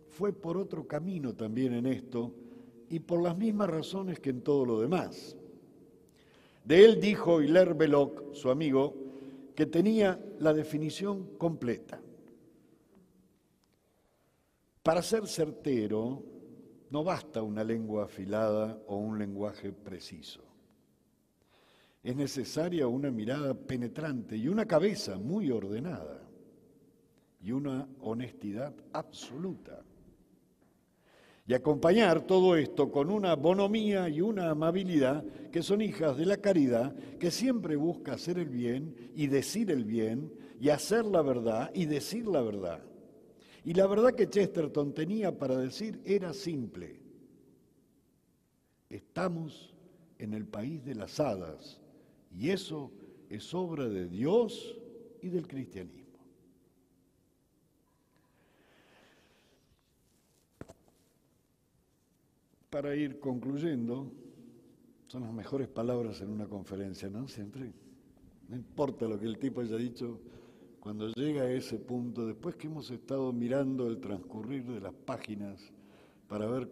fue por otro camino también en esto y por las mismas razones que en todo lo demás. De él dijo Hilaire Belloc, su amigo, que tenía la definición completa. Para ser certero, no basta una lengua afilada o un lenguaje preciso. Es necesaria una mirada penetrante y una cabeza muy ordenada y una honestidad absoluta y acompañar todo esto con una bonomía y una amabilidad que son hijas de la caridad, que siempre busca hacer el bien y decir el bien y hacer la verdad y decir la verdad. Y la verdad que Chesterton tenía para decir era simple. Estamos en el país de las hadas y eso es obra de Dios y del cristianismo. para ir concluyendo, son las mejores palabras en una conferencia, ¿no? Siempre. No importa lo que el tipo haya dicho, cuando llega a ese punto, después que hemos estado mirando el transcurrir de las páginas para ver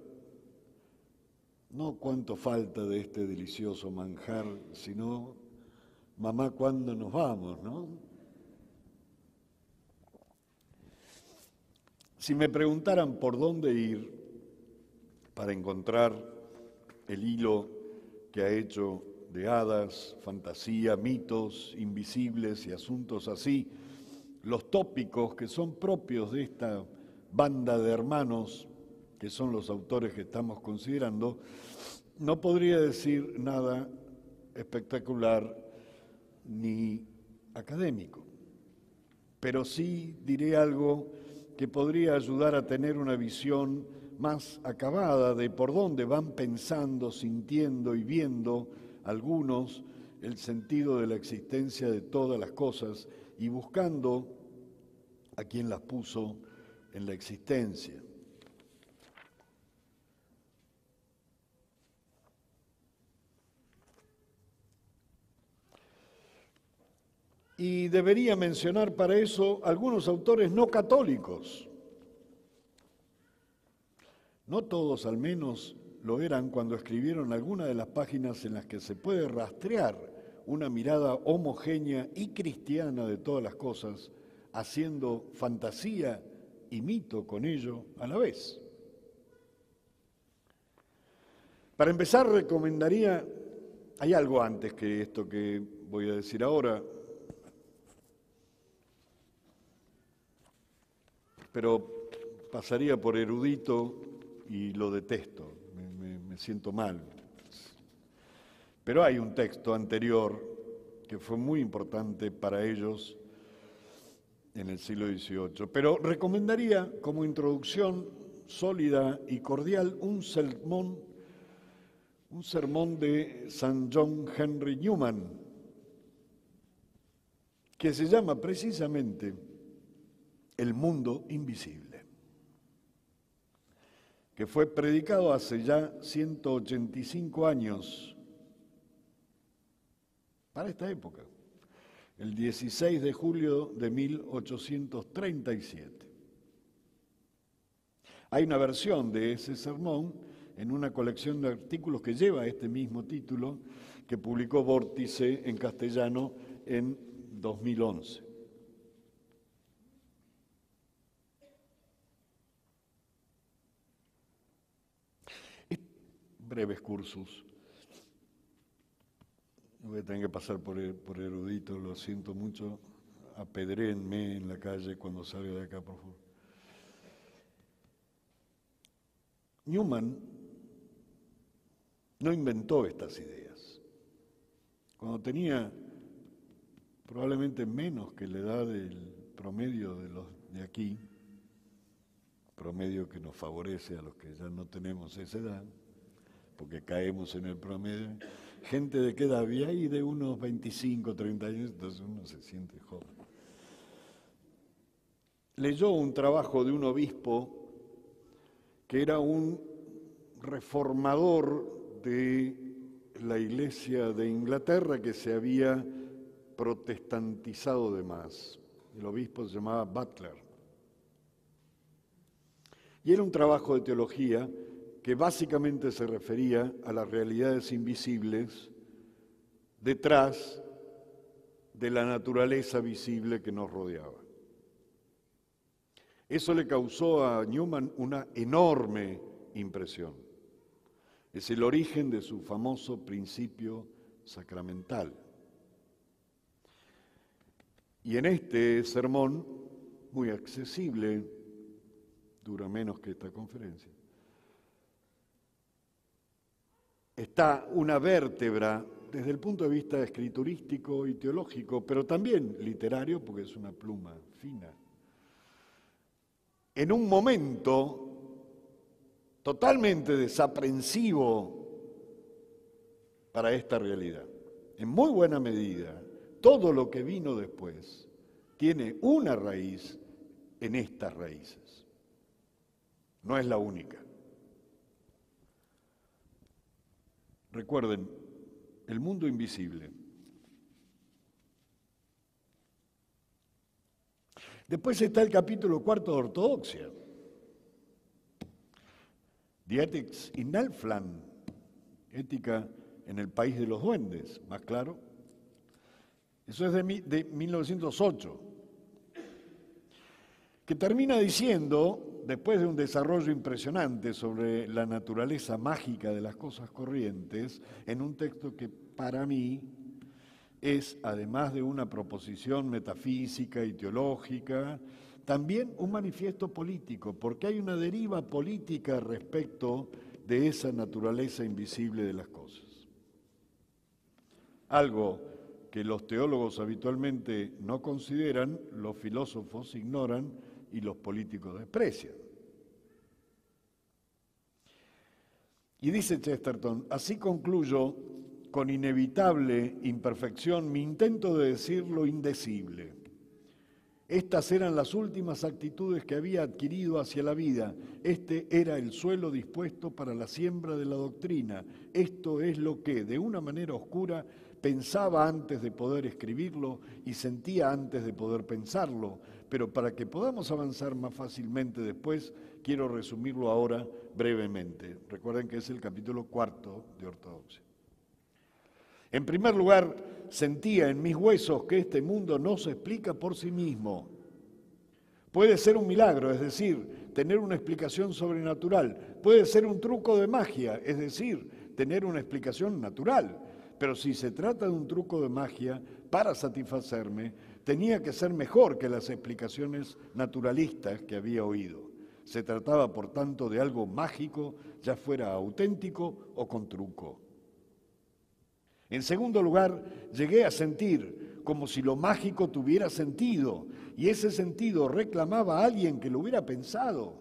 no cuánto falta de este delicioso manjar, sino, mamá, ¿cuándo nos vamos, no? Si me preguntaran por dónde ir, para encontrar el hilo que ha hecho de hadas, fantasía, mitos invisibles y asuntos así, los tópicos que son propios de esta banda de hermanos, que son los autores que estamos considerando, no podría decir nada espectacular ni académico, pero sí diré algo que podría ayudar a tener una visión más acabada de por dónde van pensando, sintiendo y viendo algunos el sentido de la existencia de todas las cosas y buscando a quien las puso en la existencia. Y debería mencionar para eso algunos autores no católicos no todos al menos lo eran cuando escribieron alguna de las páginas en las que se puede rastrear una mirada homogénea y cristiana de todas las cosas, haciendo fantasía y mito con ello a la vez. Para empezar, recomendaría, hay algo antes que esto que voy a decir ahora, pero pasaría por erudito y lo detesto, me, siento mal. Pero hay un texto anterior que fue muy importante para ellos en el siglo XVIII. Pero recomendaría como introducción sólida y cordial un sermón, un sermón de San John Henry Newman, que se llama precisamente El mundo invisible que fue predicado hace ya 185 años para esta época, el 16 de julio de 1837. Hay una versión de ese sermón en una colección de artículos que lleva este mismo título que publicó Vórtice en castellano en 2011. breves cursos. Voy a tener que pasar por, por erudito, lo siento mucho. Apedréenme en la calle cuando salga de acá, por favor. Newman no inventó estas ideas. Cuando tenía probablemente menos que la edad del promedio de los de aquí, promedio que nos favorece a los que ya no tenemos esa edad, porque caemos en el promedio, gente de qué edad había ahí de unos 25, 30 años, entonces uno se siente joven. Leyó un trabajo de un obispo que era un reformador de la iglesia de Inglaterra que se había protestantizado de más. El obispo se llamaba Butler. Y era un trabajo de teología que básicamente se refería a las realidades invisibles detrás de la naturaleza visible que nos rodeaba. Eso le causó a Newman una enorme impresión. Es el origen de su famoso principio sacramental. Y en este sermón, muy accesible, dura menos que esta conferencia, está una vértebra desde el punto de vista escriturístico y teológico, pero también literario, porque es una pluma fina. En un momento totalmente desaprensivo para esta realidad. En muy buena medida, todo lo que vino después tiene una raíz en estas raíces. No es la única. Recuerden, el mundo invisible. Después está el capítulo cuarto de Ortodoxia. Dietics in Elfland, ética en el país de los duendes, más claro. Eso es de, de 1908, que termina diciendo, después de un desarrollo impresionante sobre la naturaleza mágica de las cosas corrientes, en un texto que para mí es, además de una proposición metafísica y teológica, también un manifiesto político, porque hay una deriva política respecto de esa naturaleza invisible de las cosas. Algo que los teólogos habitualmente no consideran, los filósofos ignoran y los políticos desprecian. Y dice Chesterton, así concluyo con inevitable imperfección mi intento de decir lo indecible. Estas eran las últimas actitudes que había adquirido hacia la vida. Este era el suelo dispuesto para la siembra de la doctrina. Esto es lo que, de una manera oscura, pensaba antes de poder escribirlo y sentía antes de poder pensarlo. Pero para que podamos avanzar más fácilmente después, quiero resumirlo ahora brevemente. Recuerden que es el capítulo cuarto de Ortodoxia. En primer lugar, sentía en mis huesos que este mundo no se explica por sí mismo. Puede ser un milagro, es decir, tener una explicación sobrenatural. Puede ser un truco de magia, es decir, tener una explicación natural. Pero si se trata de un truco de magia para satisfacerme, tenía que ser mejor que las explicaciones naturalistas que había oído. Se trataba, por tanto, de algo mágico, ya fuera auténtico o con truco. En segundo lugar, llegué a sentir como si lo mágico tuviera sentido y ese sentido reclamaba a alguien que lo hubiera pensado.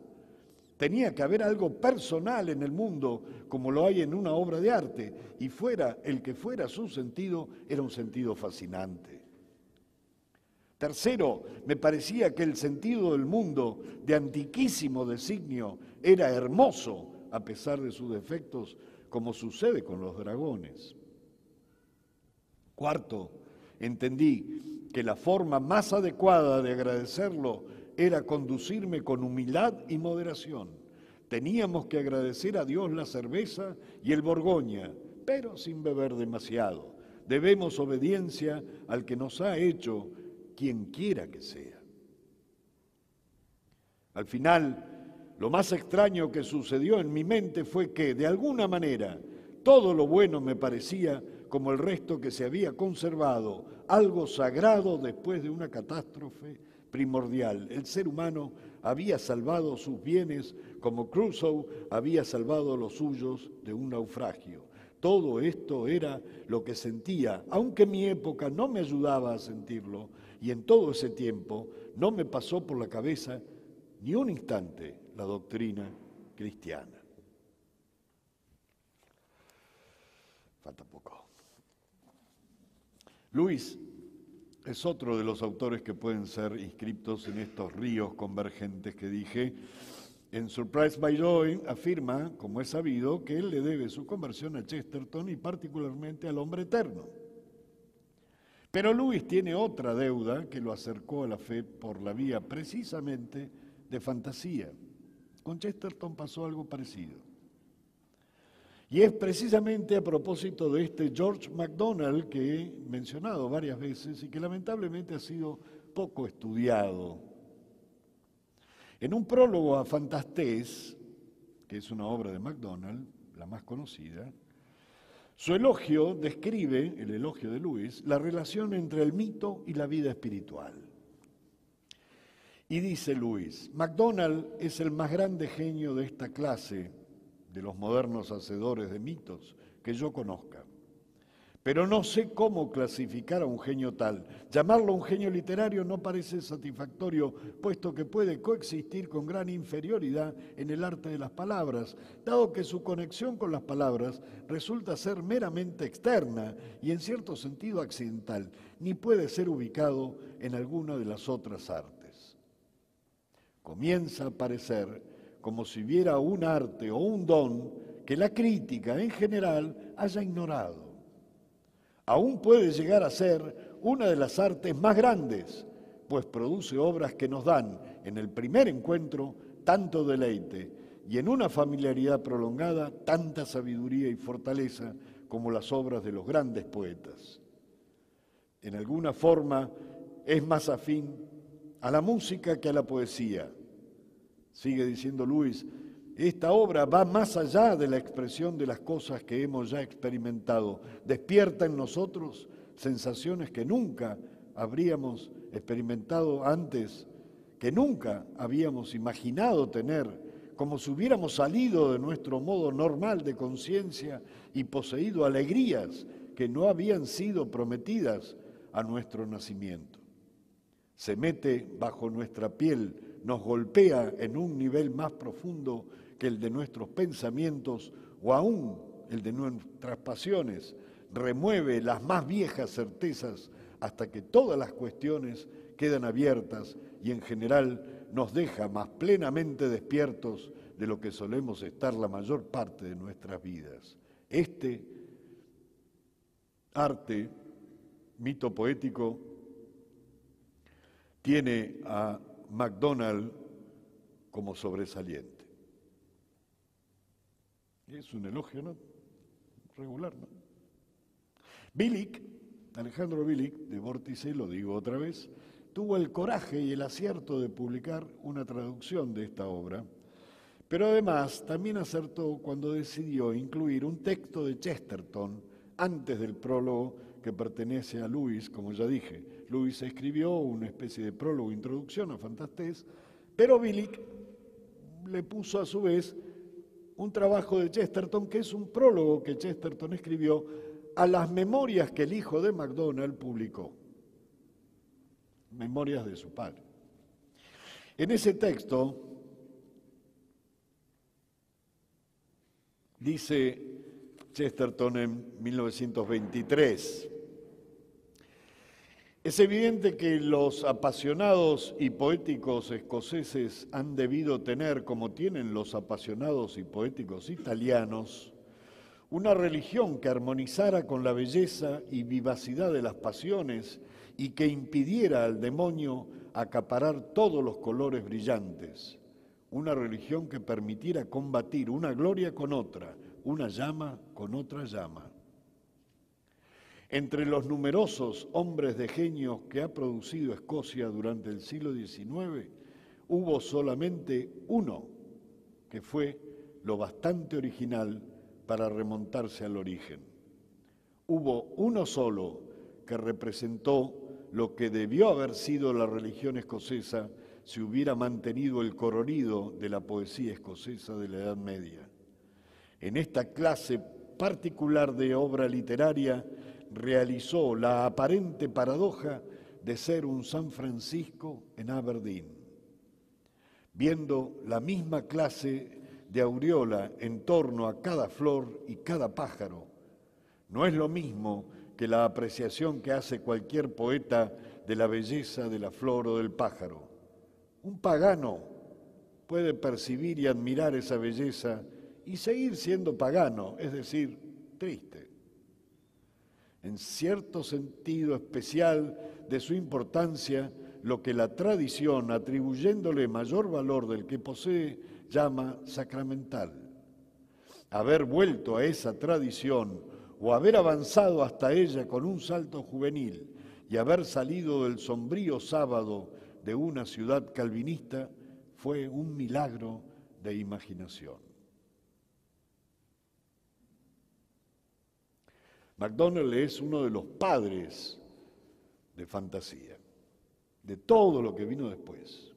Tenía que haber algo personal en el mundo como lo hay en una obra de arte y fuera el que fuera su sentido era un sentido fascinante. Tercero, me parecía que el sentido del mundo de antiquísimo designio era hermoso a pesar de sus defectos como sucede con los dragones. Cuarto, entendí que la forma más adecuada de agradecerlo era conducirme con humildad y moderación. Teníamos que agradecer a Dios la cerveza y el borgoña, pero sin beber demasiado. Debemos obediencia al que nos ha hecho quien quiera que sea. Al final, lo más extraño que sucedió en mi mente fue que, de alguna manera, todo lo bueno me parecía como el resto que se había conservado, algo sagrado después de una catástrofe primordial. El ser humano había salvado sus bienes como Crusoe había salvado los suyos de un naufragio. Todo esto era lo que sentía, aunque mi época no me ayudaba a sentirlo, y en todo ese tiempo no me pasó por la cabeza ni un instante la doctrina cristiana. Falta poco. Luis es otro de los autores que pueden ser inscriptos en estos ríos convergentes que dije. En Surprise by Joy afirma, como es sabido, que él le debe su conversión a Chesterton y particularmente al hombre eterno. Pero Luis tiene otra deuda que lo acercó a la fe por la vía precisamente de fantasía. Con Chesterton pasó algo parecido. Y es precisamente a propósito de este George MacDonald que he mencionado varias veces y que lamentablemente ha sido poco estudiado. En un prólogo a Fantastés, que es una obra de MacDonald, la más conocida, su elogio describe, el elogio de Luis, la relación entre el mito y la vida espiritual. Y dice Luis, MacDonald es el más grande genio de esta clase de los modernos hacedores de mitos que yo conozca. Pero no sé cómo clasificar a un genio tal. Llamarlo un genio literario no parece satisfactorio, puesto que puede coexistir con gran inferioridad en el arte de las palabras, dado que su conexión con las palabras resulta ser meramente externa y en cierto sentido accidental, ni puede ser ubicado en alguna de las otras artes. Comienza a parecer como si hubiera un arte o un don que la crítica en general haya ignorado aún puede llegar a ser una de las artes más grandes, pues produce obras que nos dan en el primer encuentro tanto deleite y en una familiaridad prolongada tanta sabiduría y fortaleza como las obras de los grandes poetas. En alguna forma es más afín a la música que a la poesía. Sigue diciendo Luis, esta obra va más allá de la expresión de las cosas que hemos ya experimentado. Despierta en nosotros sensaciones que nunca habríamos experimentado antes, que nunca habíamos imaginado tener, como si hubiéramos salido de nuestro modo normal de conciencia y poseído alegrías que no habían sido prometidas a nuestro nacimiento. Se mete bajo nuestra piel, nos golpea en un nivel más profundo el de nuestros pensamientos o aún el de nuestras pasiones, remueve las más viejas certezas hasta que todas las cuestiones quedan abiertas y en general nos deja más plenamente despiertos de lo que solemos estar la mayor parte de nuestras vidas. Este arte, mito poético, tiene a MacDonald como sobresaliente. Es un elogio, ¿no? Regular, ¿no? Bilic, Alejandro Bilic, de Vórtice, lo digo otra vez, tuvo el coraje y el acierto de publicar una traducción de esta obra, pero además también acertó cuando decidió incluir un texto de Chesterton antes del prólogo que pertenece a Luis, como ya dije. Luis escribió una especie de prólogo, introducción a Fantastés, pero Bilic le puso a su vez un trabajo de Chesterton que es un prólogo que Chesterton escribió a las memorias que el hijo de MacDonald publicó. Memorias de su padre. En ese texto dice Chesterton en 1923, es evidente que los apasionados y poéticos escoceses han debido tener, como tienen los apasionados y poéticos italianos, una religión que armonizara con la belleza y vivacidad de las pasiones y que impidiera al demonio acaparar todos los colores brillantes. Una religión que permitiera combatir una gloria con otra, una llama con otra llama. Entre los numerosos hombres de genio que ha producido Escocia durante el siglo XIX, hubo solamente uno que fue lo bastante original para remontarse al origen. Hubo uno solo que representó lo que debió haber sido la religión escocesa si hubiera mantenido el colorido de la poesía escocesa de la Edad Media. En esta clase particular de obra literaria, realizó la aparente paradoja de ser un San Francisco en Aberdeen, viendo la misma clase de aureola en torno a cada flor y cada pájaro. No es lo mismo que la apreciación que hace cualquier poeta de la belleza de la flor o del pájaro. Un pagano puede percibir y admirar esa belleza y seguir siendo pagano, es decir, triste. En cierto sentido especial de su importancia, lo que la tradición, atribuyéndole mayor valor del que posee, llama sacramental. Haber vuelto a esa tradición o haber avanzado hasta ella con un salto juvenil y haber salido del sombrío sábado de una ciudad calvinista fue un milagro de imaginación. MacDonald es uno de los padres de fantasía, de todo lo que vino después.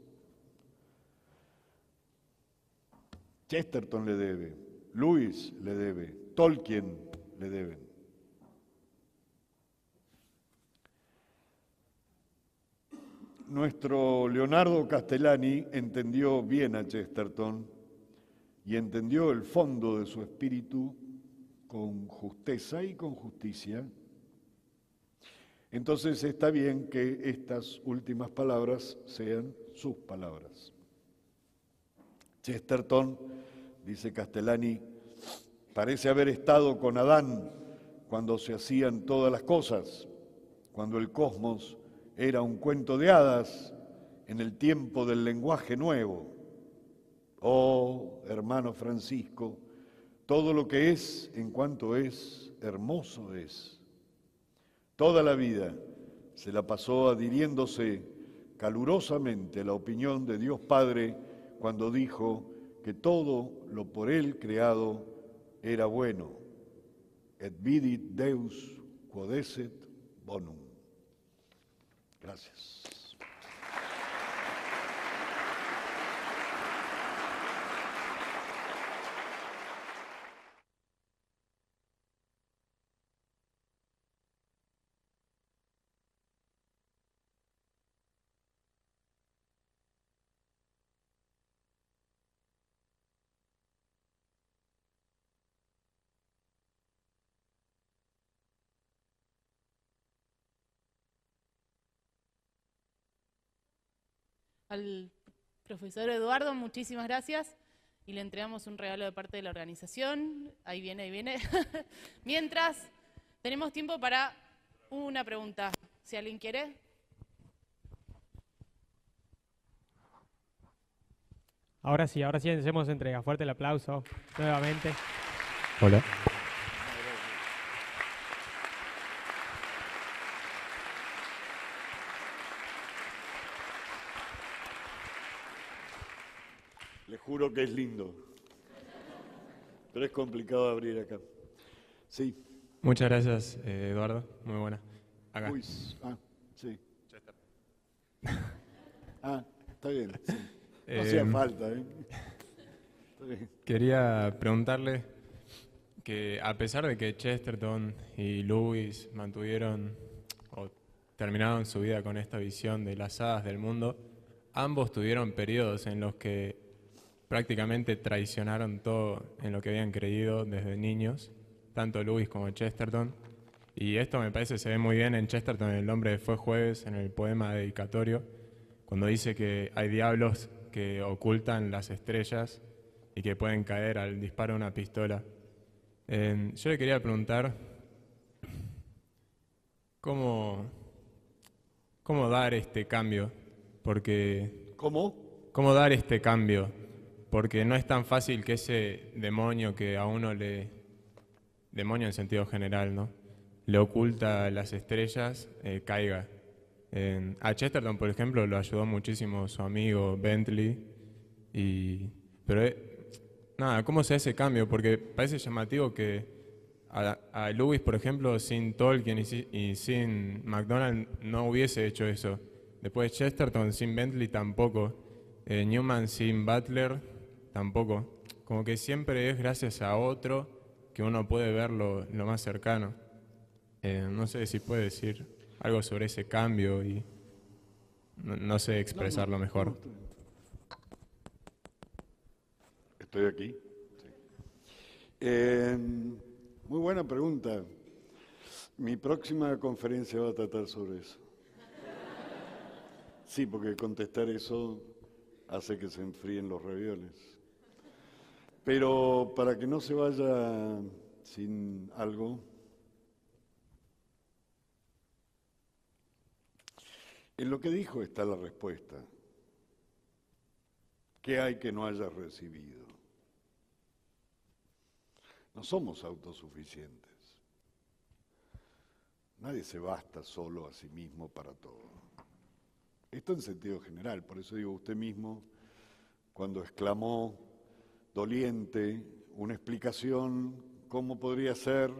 Chesterton le debe, Lewis le debe, Tolkien le deben. Nuestro Leonardo Castellani entendió bien a Chesterton y entendió el fondo de su espíritu con justeza y con justicia. Entonces está bien que estas últimas palabras sean sus palabras. Chesterton, dice Castellani, parece haber estado con Adán cuando se hacían todas las cosas, cuando el cosmos era un cuento de hadas en el tiempo del lenguaje nuevo. Oh, hermano Francisco, todo lo que es en cuanto es, hermoso es. Toda la vida se la pasó adhiriéndose calurosamente a la opinión de Dios Padre cuando dijo que todo lo por Él creado era bueno. Et vidit Deus quodesset bonum. Gracias. Al profesor Eduardo, muchísimas gracias. Y le entregamos un regalo de parte de la organización. Ahí viene, ahí viene. Mientras, tenemos tiempo para una pregunta. Si alguien quiere. Ahora sí, ahora sí hacemos entrega. Fuerte el aplauso nuevamente. Hola. Juro que es lindo. Pero es complicado abrir acá. Sí. Muchas gracias, eh, Eduardo. Muy buena. Acá. Uy, ah, sí. Ah, está bien. No hacía em, falta, ¿eh? Quería preguntarle que a pesar de que Chesterton y Lewis mantuvieron o terminaron su vida con esta visión de las hadas del mundo, ambos tuvieron periodos en los que prácticamente traicionaron todo en lo que habían creído desde niños, tanto Lewis como Chesterton. Y esto me parece se ve muy bien en Chesterton, El hombre de Fue Jueves, en el poema dedicatorio, cuando dice que hay diablos que ocultan las estrellas y que pueden caer al disparo de una pistola. yo le quería preguntar cómo, cómo dar este cambio, porque... ¿Cómo? ¿Cómo dar este cambio? Porque no es tan fácil que ese demonio que a uno le, demonio en sentido general, ¿no? le oculta las estrellas, eh, caiga. a Chesterton, por ejemplo, lo ayudó muchísimo su amigo Bentley, y, pero eh, nada, ¿cómo se hace ese cambio? Porque parece llamativo que a, Lewis, por ejemplo, sin Tolkien y, y sin McDonald no hubiese hecho eso. Después Chesterton sin Bentley tampoco. Eh, Newman sin Butler tampoco. Como que siempre es gracias a otro que uno puede verlo lo más cercano. Eh, no sé si puede decir algo sobre ese cambio y no, sé expresarlo mejor. Estoy aquí. Eh, muy buena pregunta. Mi próxima conferencia va a tratar sobre eso. Sí, porque contestar eso hace que se enfríen los ravioles. Pero para que no se vaya sin algo, en lo que dijo está la respuesta. ¿Qué hay que no hayas recibido? No somos autosuficientes. Nadie se basta solo a sí mismo para todo. Esto en sentido general, por eso digo usted mismo, cuando exclamó doliente una explicación, ¿cómo podría ser?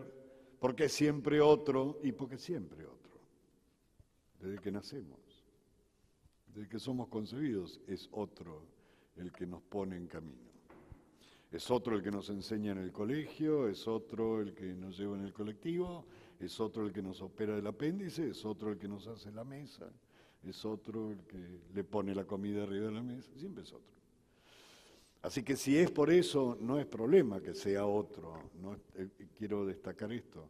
¿Por qué siempre otro? Y porque siempre otro. Desde que nacemos, desde que somos concebidos, es otro el que nos pone en camino. Es otro el que nos enseña en el colegio, es otro el que nos lleva en el colectivo, es otro el que nos opera el apéndice, es otro el que nos hace la mesa, es otro el que le pone la comida arriba de la mesa, siempre es otro. Así que si es por eso, no es problema que sea otro, eh, quiero destacar esto.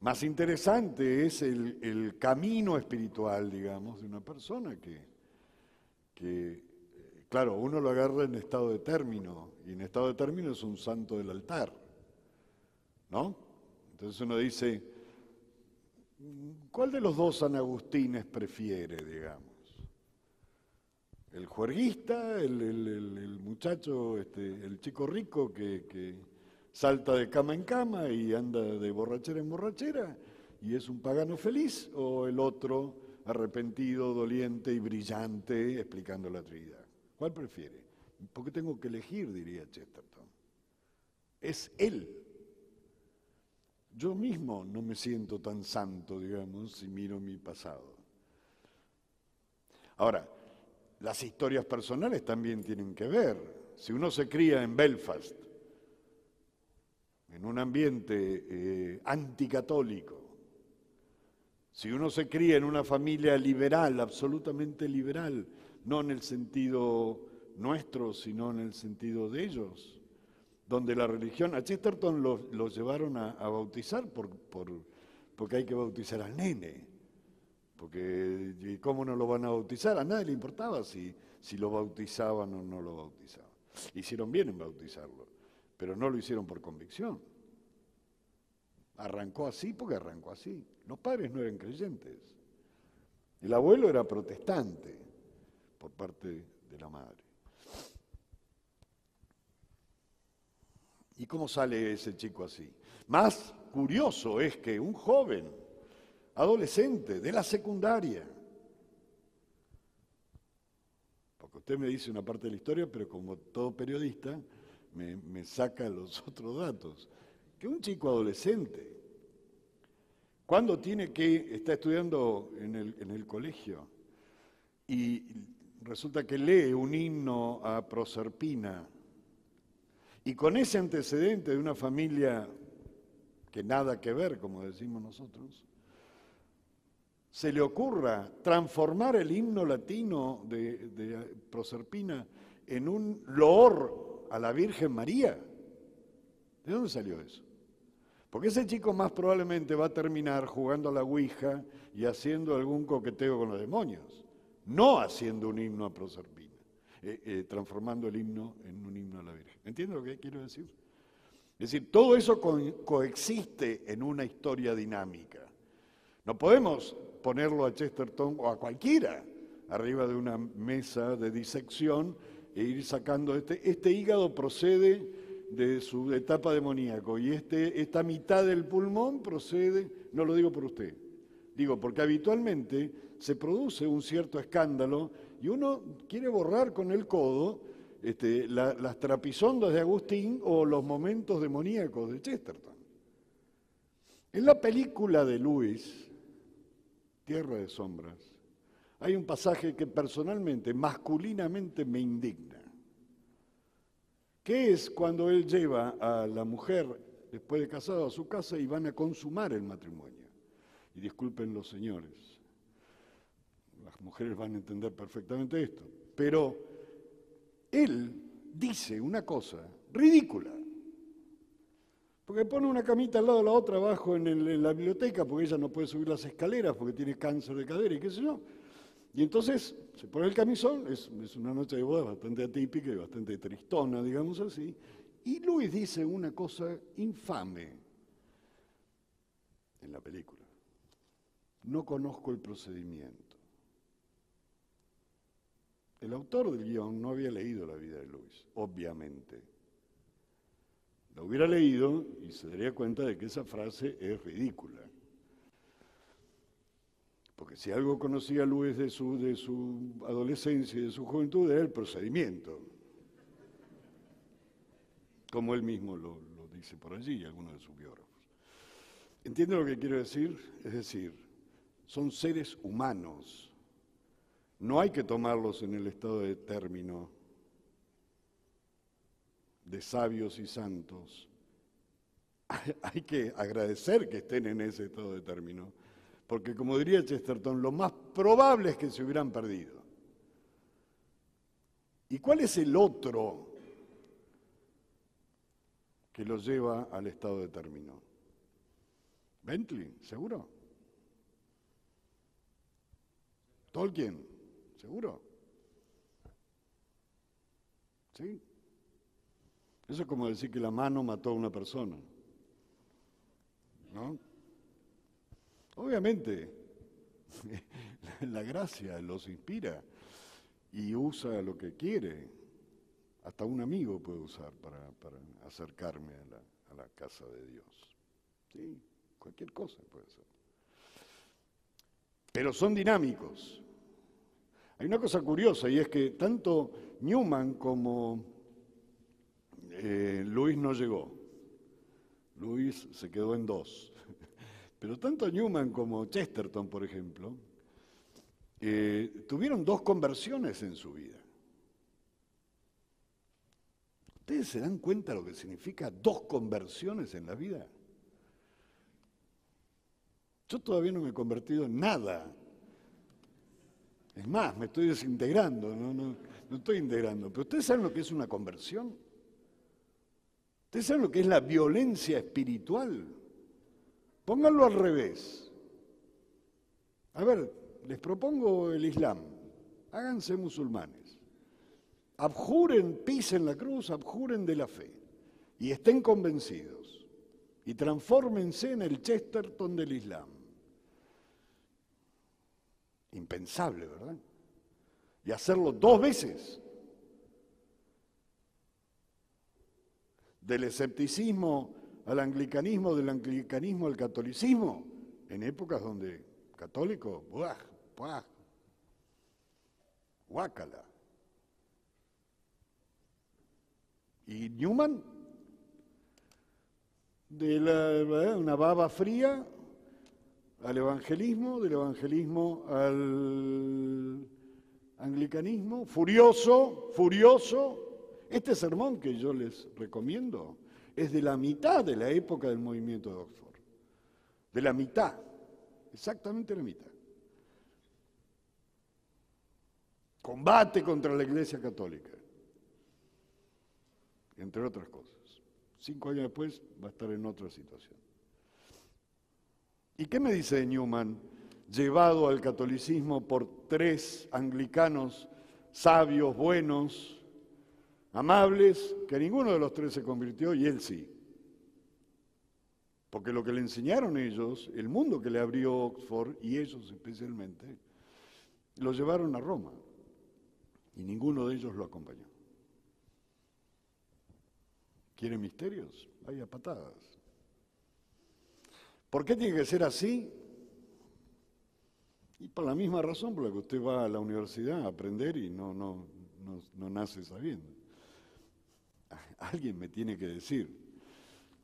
Más interesante es el, el, camino espiritual, digamos, de una persona que, que, eh, claro, uno lo agarra en estado de término, y en estado de término es un santo del altar, ¿no? Entonces uno dice, ¿cuál de los dos San Agustines prefiere, digamos? ¿El juerguista, el, muchacho, este, el chico rico que, que, salta de cama en cama y anda de borrachera en borrachera y es un pagano feliz? ¿O el otro arrepentido, doliente y brillante explicando la Trinidad? ¿Cuál prefiere? Porque tengo que elegir, diría Chesterton. Es él yo mismo no me siento tan santo, digamos, si miro mi pasado. Ahora, las historias personales también tienen que ver. Si uno se cría en Belfast, en un ambiente eh, anticatólico, si uno se cría en una familia liberal, absolutamente liberal, no en el sentido nuestro, sino en el sentido de ellos, donde la religión, a Chesterton lo, llevaron a, bautizar por, porque hay que bautizar al nene, porque ¿cómo no lo van a bautizar? A nadie le importaba si, si lo bautizaban o no lo bautizaban. Hicieron bien en bautizarlo, pero no lo hicieron por convicción. Arrancó así porque arrancó así. Los padres no eran creyentes. El abuelo era protestante por parte de la madre. ¿Y cómo sale ese chico así? Más curioso es que un joven, adolescente, de la secundaria, porque usted me dice una parte de la historia, pero como todo periodista, me, saca los otros datos, que un chico adolescente, cuando tiene que, está estudiando en el, en el colegio y resulta que lee un himno a Proserpina, y con ese antecedente de una familia que nada que ver, como decimos nosotros, se le ocurra transformar el himno latino de, Proserpina en un loor a la Virgen María. ¿De dónde salió eso? Porque ese chico más probablemente va a terminar jugando a la Ouija y haciendo algún coqueteo con los demonios, no haciendo un himno a Proserpina. Eh, eh, transformando el himno en un himno a la Virgen. ¿Entiendes lo que quiero decir? Es decir, todo eso coexiste en una historia dinámica. No podemos ponerlo a Chesterton o a cualquiera arriba de una mesa de disección e ir sacando este. Este hígado procede de su etapa demoníaco y este, esta mitad del pulmón procede, no lo digo por usted, digo porque habitualmente se produce un cierto escándalo y uno quiere borrar con el codo este, las trapisondas de Agustín o los momentos demoníacos de Chesterton. En la película de Luis, Tierra de Sombras, hay un pasaje que personalmente, masculinamente me indigna, que es cuando él lleva a la mujer después de casado, a su casa y van a consumar el matrimonio. Y disculpen los señores, las mujeres van a entender perfectamente esto, pero él dice una cosa ridícula. Porque pone una camita al lado de la otra abajo en, la biblioteca porque ella no puede subir las escaleras porque tiene cáncer de cadera y qué sé yo. Y entonces se pone el camisón, es, es una noche de boda bastante atípica y bastante tristona, digamos así. Y Luis dice una cosa infame en la película. No conozco el procedimiento. El autor del guion no había leído la vida de Luis, obviamente. La hubiera leído y se daría cuenta de que esa frase es ridícula. Porque si algo conocía Luis de su, de su adolescencia y de su juventud era el procedimiento. Como él mismo lo, lo dice por allí y algunos de sus biógrafos. ¿Entiende lo que quiero decir? Es decir, son seres humanos. No hay que tomarlos en el estado de término de sabios y santos. Hay que agradecer que estén en ese estado de término, porque como diría Chesterton, lo más probable es que se hubieran perdido. ¿Y cuál es el otro que lo lleva al estado de término? Bentley, ¿seguro? Tolkien, ¿seguro? ¿Sí? Eso es como decir que la mano mató a una persona. ¿No? Obviamente, la gracia los inspira y usa lo que quiere. Hasta un amigo puede usar para, acercarme a la, a la casa de Dios. Sí, cualquier cosa puede ser. Pero son dinámicos. Hay una cosa curiosa y es que tanto Newman como eh, Luis no llegó. Luis se quedó en dos. Pero tanto Newman como Chesterton, por ejemplo, eh, tuvieron dos conversiones en su vida. ¿Ustedes se dan cuenta lo que significa dos conversiones en la vida? Yo todavía no me he convertido en nada. Es más, me estoy desintegrando, no, no, no estoy integrando. Pero ustedes saben lo que es una conversión. ¿Ustedes saben lo que es la violencia espiritual? Pónganlo al revés. A ver, les propongo el Islam. Háganse musulmanes. Abjuren, pisen la cruz, abjuren de la fe. Y estén convencidos. Y transfórmense en el Chesterton del Islam. Impensable, ¿verdad? Y hacerlo dos veces. Del escepticismo al anglicanismo, del anglicanismo al catolicismo, en épocas donde católico, ¡buah! ¡buah! ¡guácala! Y Newman, de la, una baba fría al evangelismo, del evangelismo al anglicanismo, furioso, furioso. Este sermón que yo les recomiendo es de la mitad de la época del movimiento de Oxford. De la mitad, exactamente la mitad. Combate contra la Iglesia Católica, entre otras cosas. Cinco años después va a estar en otra situación. ¿Y qué me dice Newman, llevado al catolicismo por tres anglicanos sabios, buenos, amables, que ninguno de los tres se convirtió y él sí? Porque lo que le enseñaron ellos, el mundo que le abrió Oxford, y ellos especialmente, lo llevaron a Roma. Y ninguno de ellos lo acompañó. ¿Quiere misterios? Vaya patadas. ¿Por qué tiene que ser así? Y por la misma razón por la que usted va a la universidad a aprender y no, no, no, no nace sabiendo. Alguien me tiene que decir,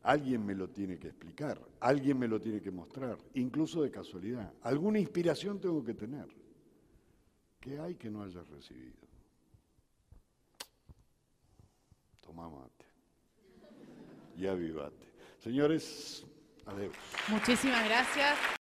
alguien me lo tiene que explicar, alguien me lo tiene que mostrar, incluso de casualidad. Alguna inspiración tengo que tener. ¿Qué hay que no hayas recibido? Toma mate y avivate. Señores, adiós. Muchísimas gracias.